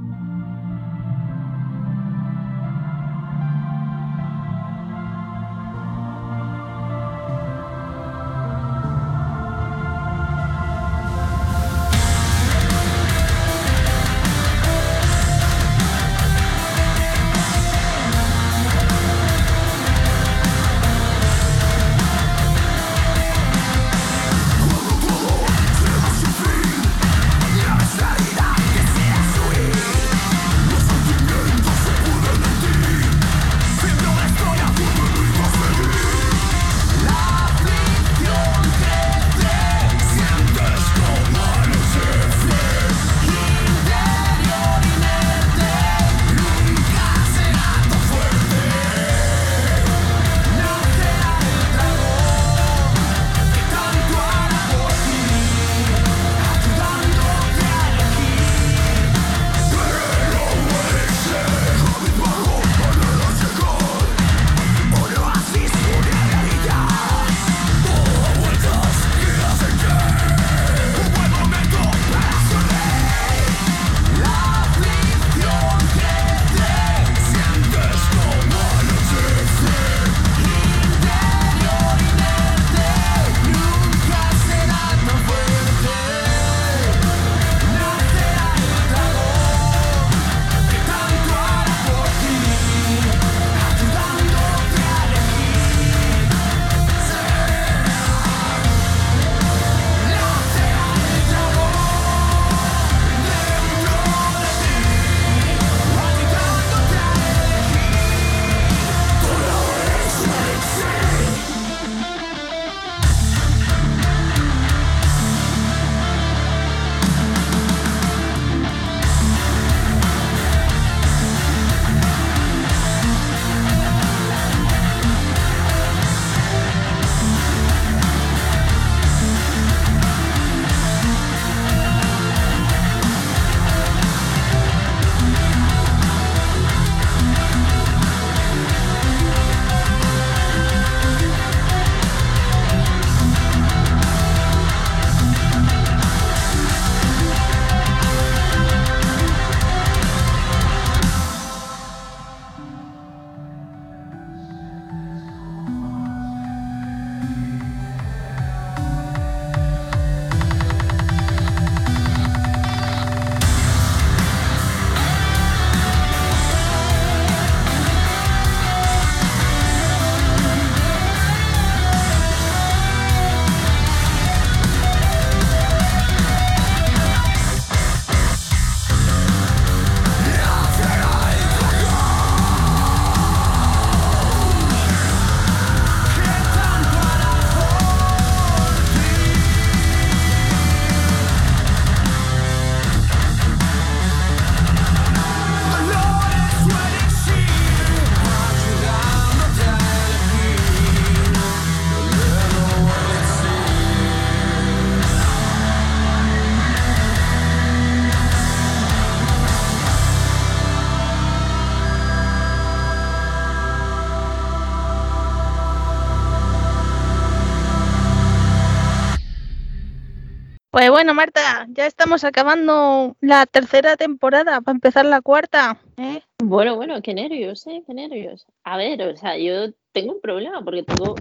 S3: bueno, Marta, ya estamos acabando la tercera temporada para empezar la cuarta. ¿eh?
S2: Bueno, bueno, qué nervios, ¿eh? Qué nervios. A ver, o sea, yo tengo un problema porque tengo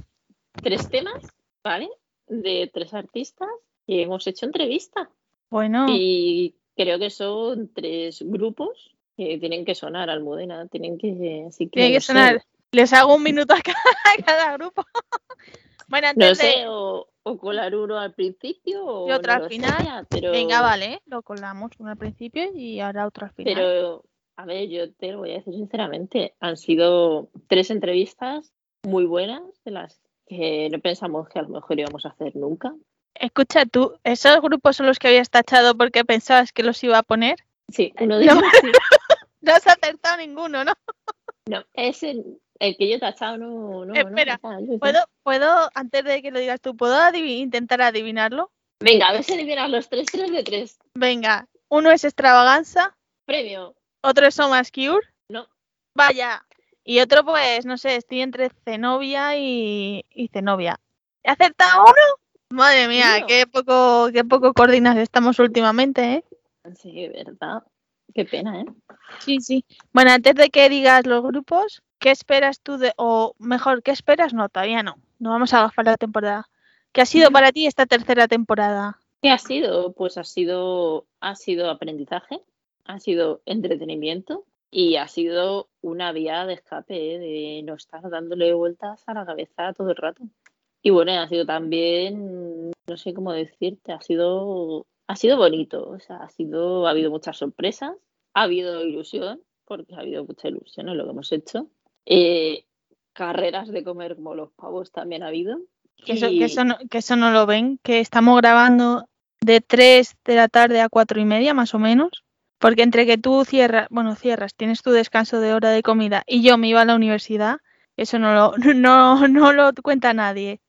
S2: tres temas, ¿vale? De tres artistas que hemos hecho entrevista.
S3: Bueno,
S2: Y creo que son tres grupos que tienen que sonar, Almudena. Tienen que. Así que
S3: tiene que
S2: no sé.
S3: sonar. Les hago un minuto a (laughs) cada, a cada grupo. (laughs) bueno,
S2: No
S3: antes
S2: sé,
S3: de...
S2: o, o colar uno al principio o
S3: Y otro
S2: no
S3: al final.
S2: pero,
S3: Venga, vale, lo colamos uno al principio y ahora otro al final.
S2: Pero, a ver, yo te lo voy a decir sinceramente, han sido tres entrevistas muy buenas, de las que no pensamos que a lo mejor íbamos a hacer nunca.
S3: Escucha, tú, ¿esos grupos son los que habías tachado porque pensabas que los iba a poner?
S2: Sí, uno (laughs) de
S3: No.
S2: ellos sí. (laughs)
S3: No has acertado ninguno, ¿no?
S2: No, es el, que yo he tachado, no, no,
S3: Espera,
S2: no.
S3: ¿Puedo, puedo, antes de que lo digas tú, ¿puedo intentar adivinarlo?
S2: Venga, a ver si adivinas los tres, tres de tres.
S3: Venga, uno es extravaganza,
S2: Premio.
S3: otro es Somas Cure.
S2: No.
S3: Vaya. Y otro, pues, no sé, estoy entre Zenobia y, y Zenobia. ¿He acertado uno? Madre mía, qué poco, qué poco coordinas estamos últimamente, ¿eh?
S2: Sí, verdad. Qué pena, ¿eh?
S3: Sí, sí. Bueno, antes de que digas los grupos, ¿qué esperas tú de, o mejor, ¿qué esperas? No, todavía no. No vamos a agafar la temporada. ¿Qué ha sido para ti esta tercera temporada?
S2: ¿Qué ha sido? Pues ha sido, ha sido aprendizaje, ha sido entretenimiento y ha sido una vía de escape, ¿eh? de no estar dándole vueltas a la cabeza todo el rato. Y bueno, ha sido también, no sé cómo decirte, ha sido, ha sido bonito, o sea, ha sido, ha habido muchas sorpresas, ha habido ilusión, porque ha habido mucha ilusión en lo que hemos hecho. Eh, carreras de comer como los pavos también ha habido.
S3: Que eso,
S2: Y-
S3: que, eso no, que eso no lo ven, que estamos grabando de 3 de la tarde a 4 y media más o menos, porque entre que tú cierras, bueno, cierras, tienes tu descanso de hora de comida y yo me iba a la universidad, eso no lo, (laughs) no, no lo cuenta nadie.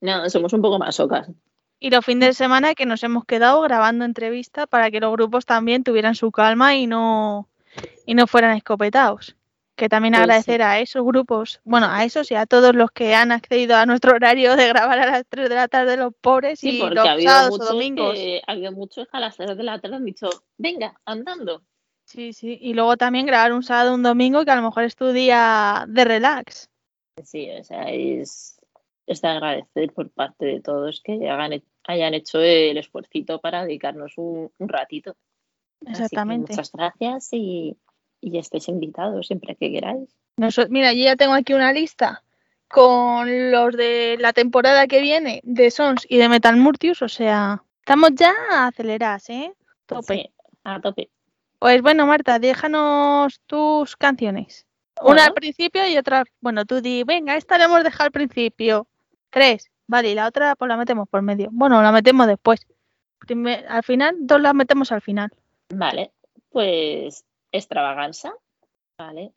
S2: No, somos un poco masocas.
S3: Y los fines de semana que nos hemos quedado grabando entrevistas para que los grupos también tuvieran su calma y no, y no fueran escopetados. Que también
S2: Pues
S3: agradecer a esos grupos, bueno, a esos y a todos los que han accedido a nuestro horario de grabar a las 3 de la tarde los pobres
S2: Sí,
S3: y los
S2: ha
S3: sábados o domingos.
S2: que, ha habido muchos que a las 3 de la tarde han dicho, venga, andando.
S3: Sí, sí. Y luego también grabar un sábado un domingo que a lo mejor es tu día de relax.
S2: Sí, o sea, es, es de agradecer por parte de todos que hagan, hayan hecho el esfuercito para dedicarnos un, un ratito.
S3: Exactamente.
S2: muchas gracias y, y estéis invitados siempre que queráis.
S3: Mira, yo ya tengo aquí una lista con los de la temporada que viene de Sons y de Metal Murtius, o sea, estamos ya aceleradas, ¿eh? Tope.
S2: Sí, a tope.
S3: Pues bueno, Marta, déjanos tus canciones. Una al principio y otra, bueno, tú di, venga, esta la hemos dejado al principio. Tres, vale, y la otra pues la metemos por medio. Bueno, la metemos después. Al final, dos las metemos al final.
S2: Vale, pues extravaganza, ¿vale?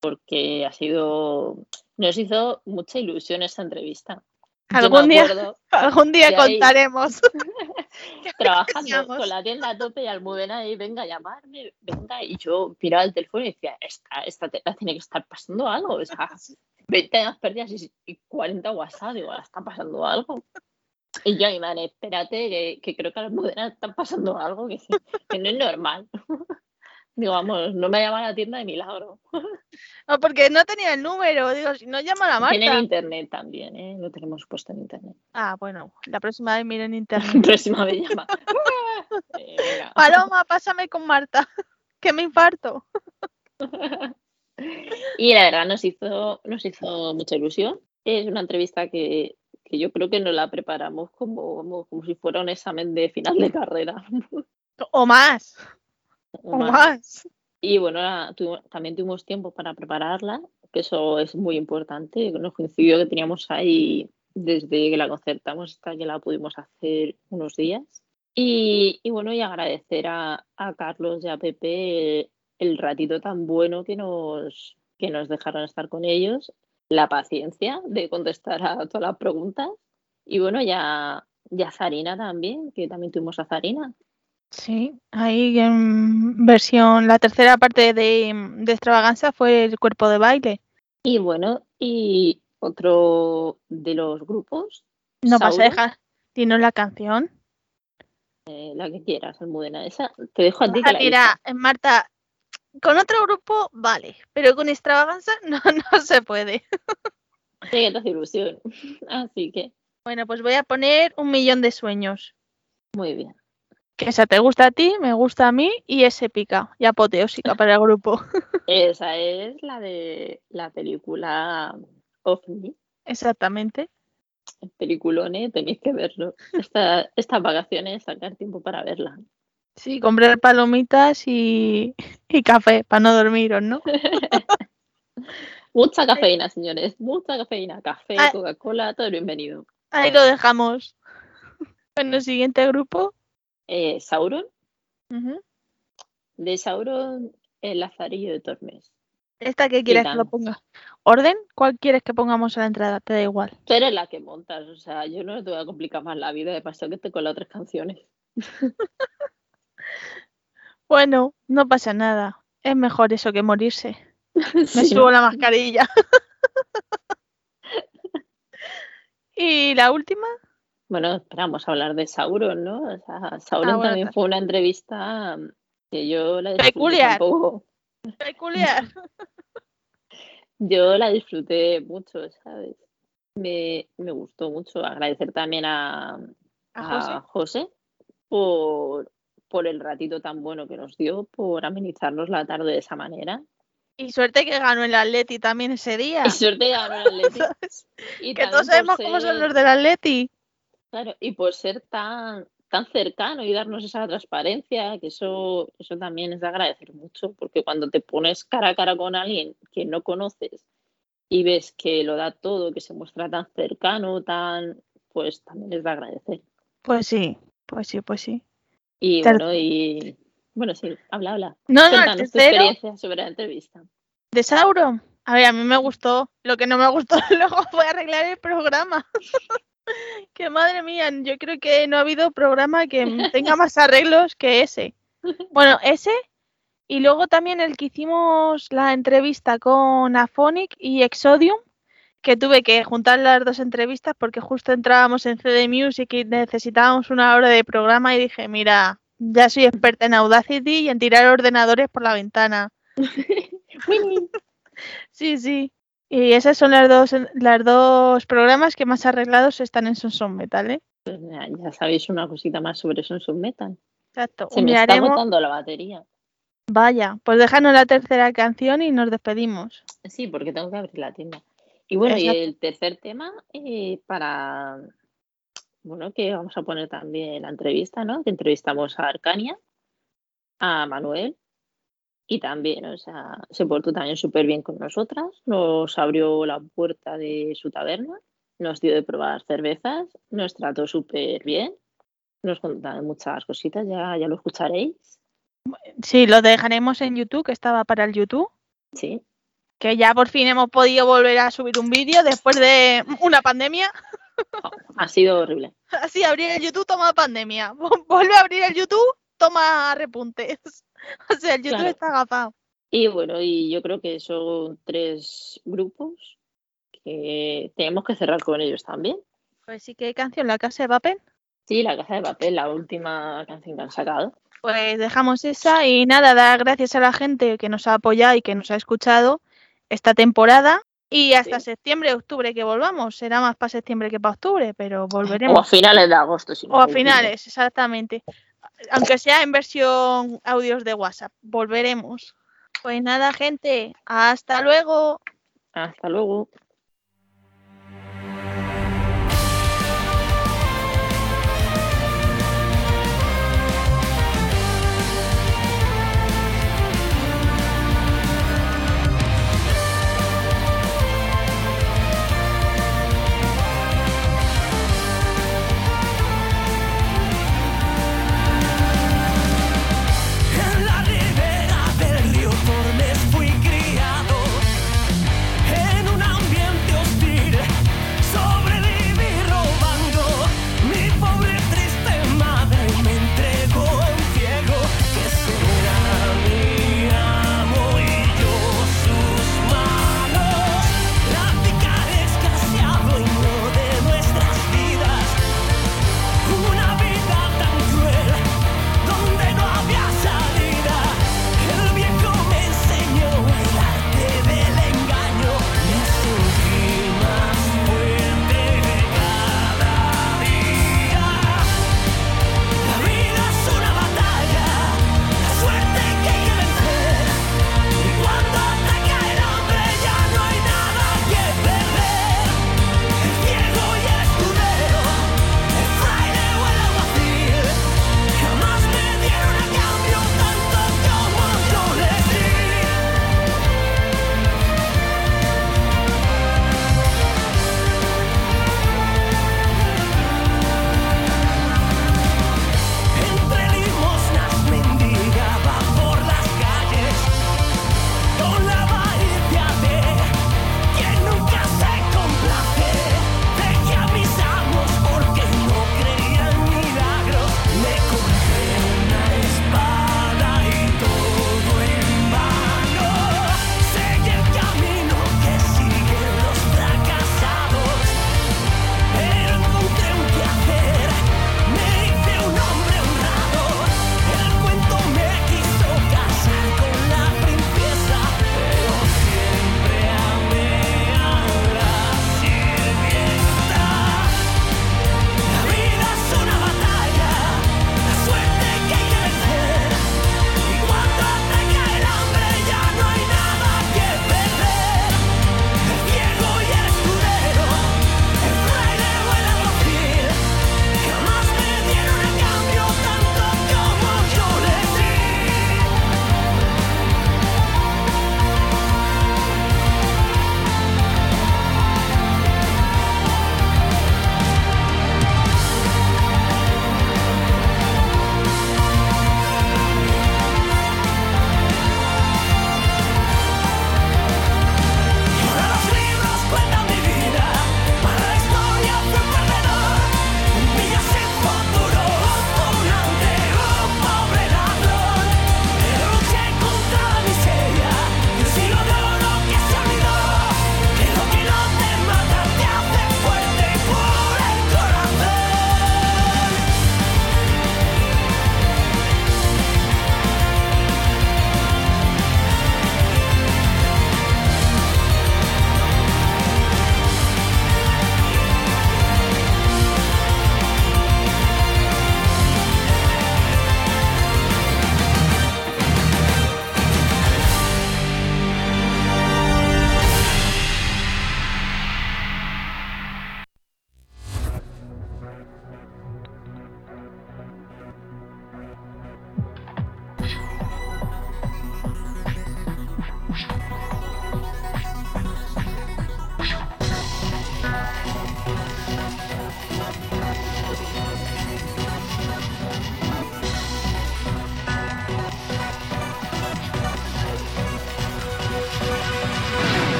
S2: Porque ha sido, nos hizo mucha ilusión esta entrevista. (laughs)
S3: Algún día, algún día contaremos. (laughs) (laughs)
S2: trabajando con la tienda a tope y Almudena ahí, venga a llamarme, venga, y yo miraba el teléfono y decía, esta, esta tienda tiene que estar pasando algo, o sea, 20 años perdidas y, y 40 WhatsApp, digo, "Ahora está pasando algo. Y yo, Iván, espérate, que, que creo que a Almudena está pasando algo, que, que no es normal. Digo, vamos, no me llama a la tienda de milagro.
S3: No, porque no tenía el número. Digo, si no llama a la
S2: Tienen
S3: Marta.
S2: internet también, ¿eh? Lo tenemos puesto en internet.
S3: Ah, bueno, la próxima vez miren
S2: La (laughs)
S3: internet.
S2: próxima vez llama. (laughs) Eh.
S3: Paloma, pásame con Marta. (laughs) Que me infarto.
S2: Y la verdad nos hizo, nos hizo mucha ilusión. Es una entrevista que, que yo creo que nos la preparamos como, como, como si fuera un examen de final de carrera.
S3: O más.
S2: O
S3: O
S2: más.
S3: más.
S2: Y bueno, la- también tuvimos tiempo para prepararla, que eso es muy importante. Nos coincidió que teníamos ahí desde que la concertamos hasta que la pudimos hacer unos días. Y, y bueno, y agradecer a, a Carlos y a Pepe el ratito tan bueno que nos, que nos dejaron estar con ellos, la paciencia de contestar a todas las preguntas. Y bueno, ya, ya Zarina también, que también tuvimos a Zarina.
S3: Sí, ahí en versión, la tercera parte de, de extravaganza fue el cuerpo de baile.
S2: Y bueno, y otro de los grupos,
S3: No vas a
S2: Sauron.
S3: dejar, dinos la canción.
S2: Eh, la que quieras, Almudena. Esa te dejo a ti que la
S3: Mira, eh, Marta, con otro grupo vale, pero con extravaganza (laughs) no, no se puede.
S2: Te hace ilusión. Así que,
S3: Bueno, pues voy a poner un millón de sueños.
S2: muy bien.
S3: Que esa te gusta a ti, me gusta a mí y es épica y apoteósica para el grupo. (laughs)
S2: Esa es la de la película OVNI.
S3: Exactamente.
S2: Peliculone, tenéis que verlo. Esta, estas vacaciones, sacar tiempo para verla.
S3: Sí, comprar palomitas y, y café para no dormiros, ¿no? (laughs)
S2: Mucha cafeína, señores. Mucha cafeína. Café,
S3: Ah.
S2: Coca-Cola, todo bienvenido.
S3: Ahí lo dejamos. Bueno, siguiente grupo.
S2: Eh, Sauron. De Sauron, el Lazarillo de Tormes.
S3: Esta que quieres que lo ponga. ¿Orden? ¿Cuál quieres que pongamos a la entrada? Te da igual.
S2: Tú eres la que montas, o sea, yo no te voy a complicar más la vida de paso que te con las otras canciones. (laughs)
S3: Bueno, no pasa nada. Es mejor eso que morirse. (laughs) Me
S2: Sí,
S3: subo la mascarilla. (laughs) y la última,
S2: Bueno, esperamos a hablar de Sauron, ¿no? O sea, Sauron
S3: Ah, bueno,
S2: también
S3: ta-
S2: fue una entrevista mm, que yo la disfruté
S3: Peculiar.
S2: tampoco.
S3: peculiar. (laughs)
S2: Yo la disfruté mucho, ¿sabes? Me, me gustó mucho. Agradecer también a,
S3: ¿A José?
S2: a José por, por el ratito tan bueno que nos dio, por amenizarnos la tarde de esa manera.
S3: Y suerte que ganó el Atleti también ese día.
S2: Y suerte ganó el Atleti. (laughs) Y
S3: que todos sabemos cómo son los del Atleti.
S2: Claro, y por ser tan, tan cercano y darnos esa transparencia, que eso, eso también es de agradecer mucho, porque cuando te pones cara a cara con alguien que no conoces y ves que lo da todo, que se muestra tan cercano, tan, pues también es de agradecer.
S3: Pues sí, pues sí, pues sí.
S2: Y bueno, y bueno, sí, habla, habla.
S3: No, no,
S2: Cuéntanos tu
S3: tercero
S2: experiencia sobre la entrevista.
S3: de Sauron. A ver, a mí me gustó. Lo que no me gustó (laughs) luego fue arreglar el programa. (laughs) (laughs) que madre mía, yo creo que no ha habido programa que (laughs) tenga más arreglos que ese. Bueno, (laughs) ese y luego también el que hicimos la entrevista con Aphonic y Exodium, que tuve que juntar las dos entrevistas porque justo entrábamos en CD Music y necesitábamos una hora de programa y dije, mira, ya soy experta en Audacity y en tirar ordenadores por la ventana. Sí, sí. Y esos son las dos, las dos programas que más arreglados están en Sonson Metal, ¿eh?
S2: Pues ya, ya sabéis una cosita más sobre Sonsun Metal.
S3: Exacto.
S2: Se me está agotando la batería.
S3: Vaya, pues déjanos la tercera canción y nos despedimos.
S2: Sí, porque tengo que abrir la tienda. Y bueno, y el tercer tema eh, para, bueno, que vamos a poner también la entrevista, ¿no? Que entrevistamos a Arcania, a Manuel y también, o sea, se portó también súper bien con nosotras, nos abrió la puerta de su taberna, nos dio de probar cervezas, nos trató súper bien, nos contó muchas cositas, ya, ya lo escucharéis,
S3: Sí, lo dejaremos en YouTube, que estaba para el YouTube.
S2: sí.
S3: Que ya por fin hemos podido volver a subir un vídeo después de una pandemia.
S2: Ha sido horrible. (laughs)
S3: Así, abrir el YouTube, toma pandemia. (laughs) Vuelve a abrir el YouTube, toma repuntes. (laughs) O sea, el YouTube
S2: Claro.
S3: está agafado.
S2: Y bueno, y yo creo que son tres grupos que tenemos que cerrar con ellos también.
S3: Pues sí, ¿qué canción? ¿La casa de papel?
S2: Sí, La Casa de Papel, la última canción que han sacado.
S3: Pues dejamos esa y nada, dar gracias a la gente que nos ha apoyado y que nos ha escuchado esta temporada. Y hasta
S2: Sí.
S3: septiembre, octubre que volvamos. Será más para septiembre que para octubre, pero
S2: O a
S3: volveremos.
S2: finales de agosto. Si no
S3: O a finales, exactamente. Aunque sea en versión audios de WhatsApp, volveremos. Pues nada, gente, hasta luego.
S2: Hasta luego.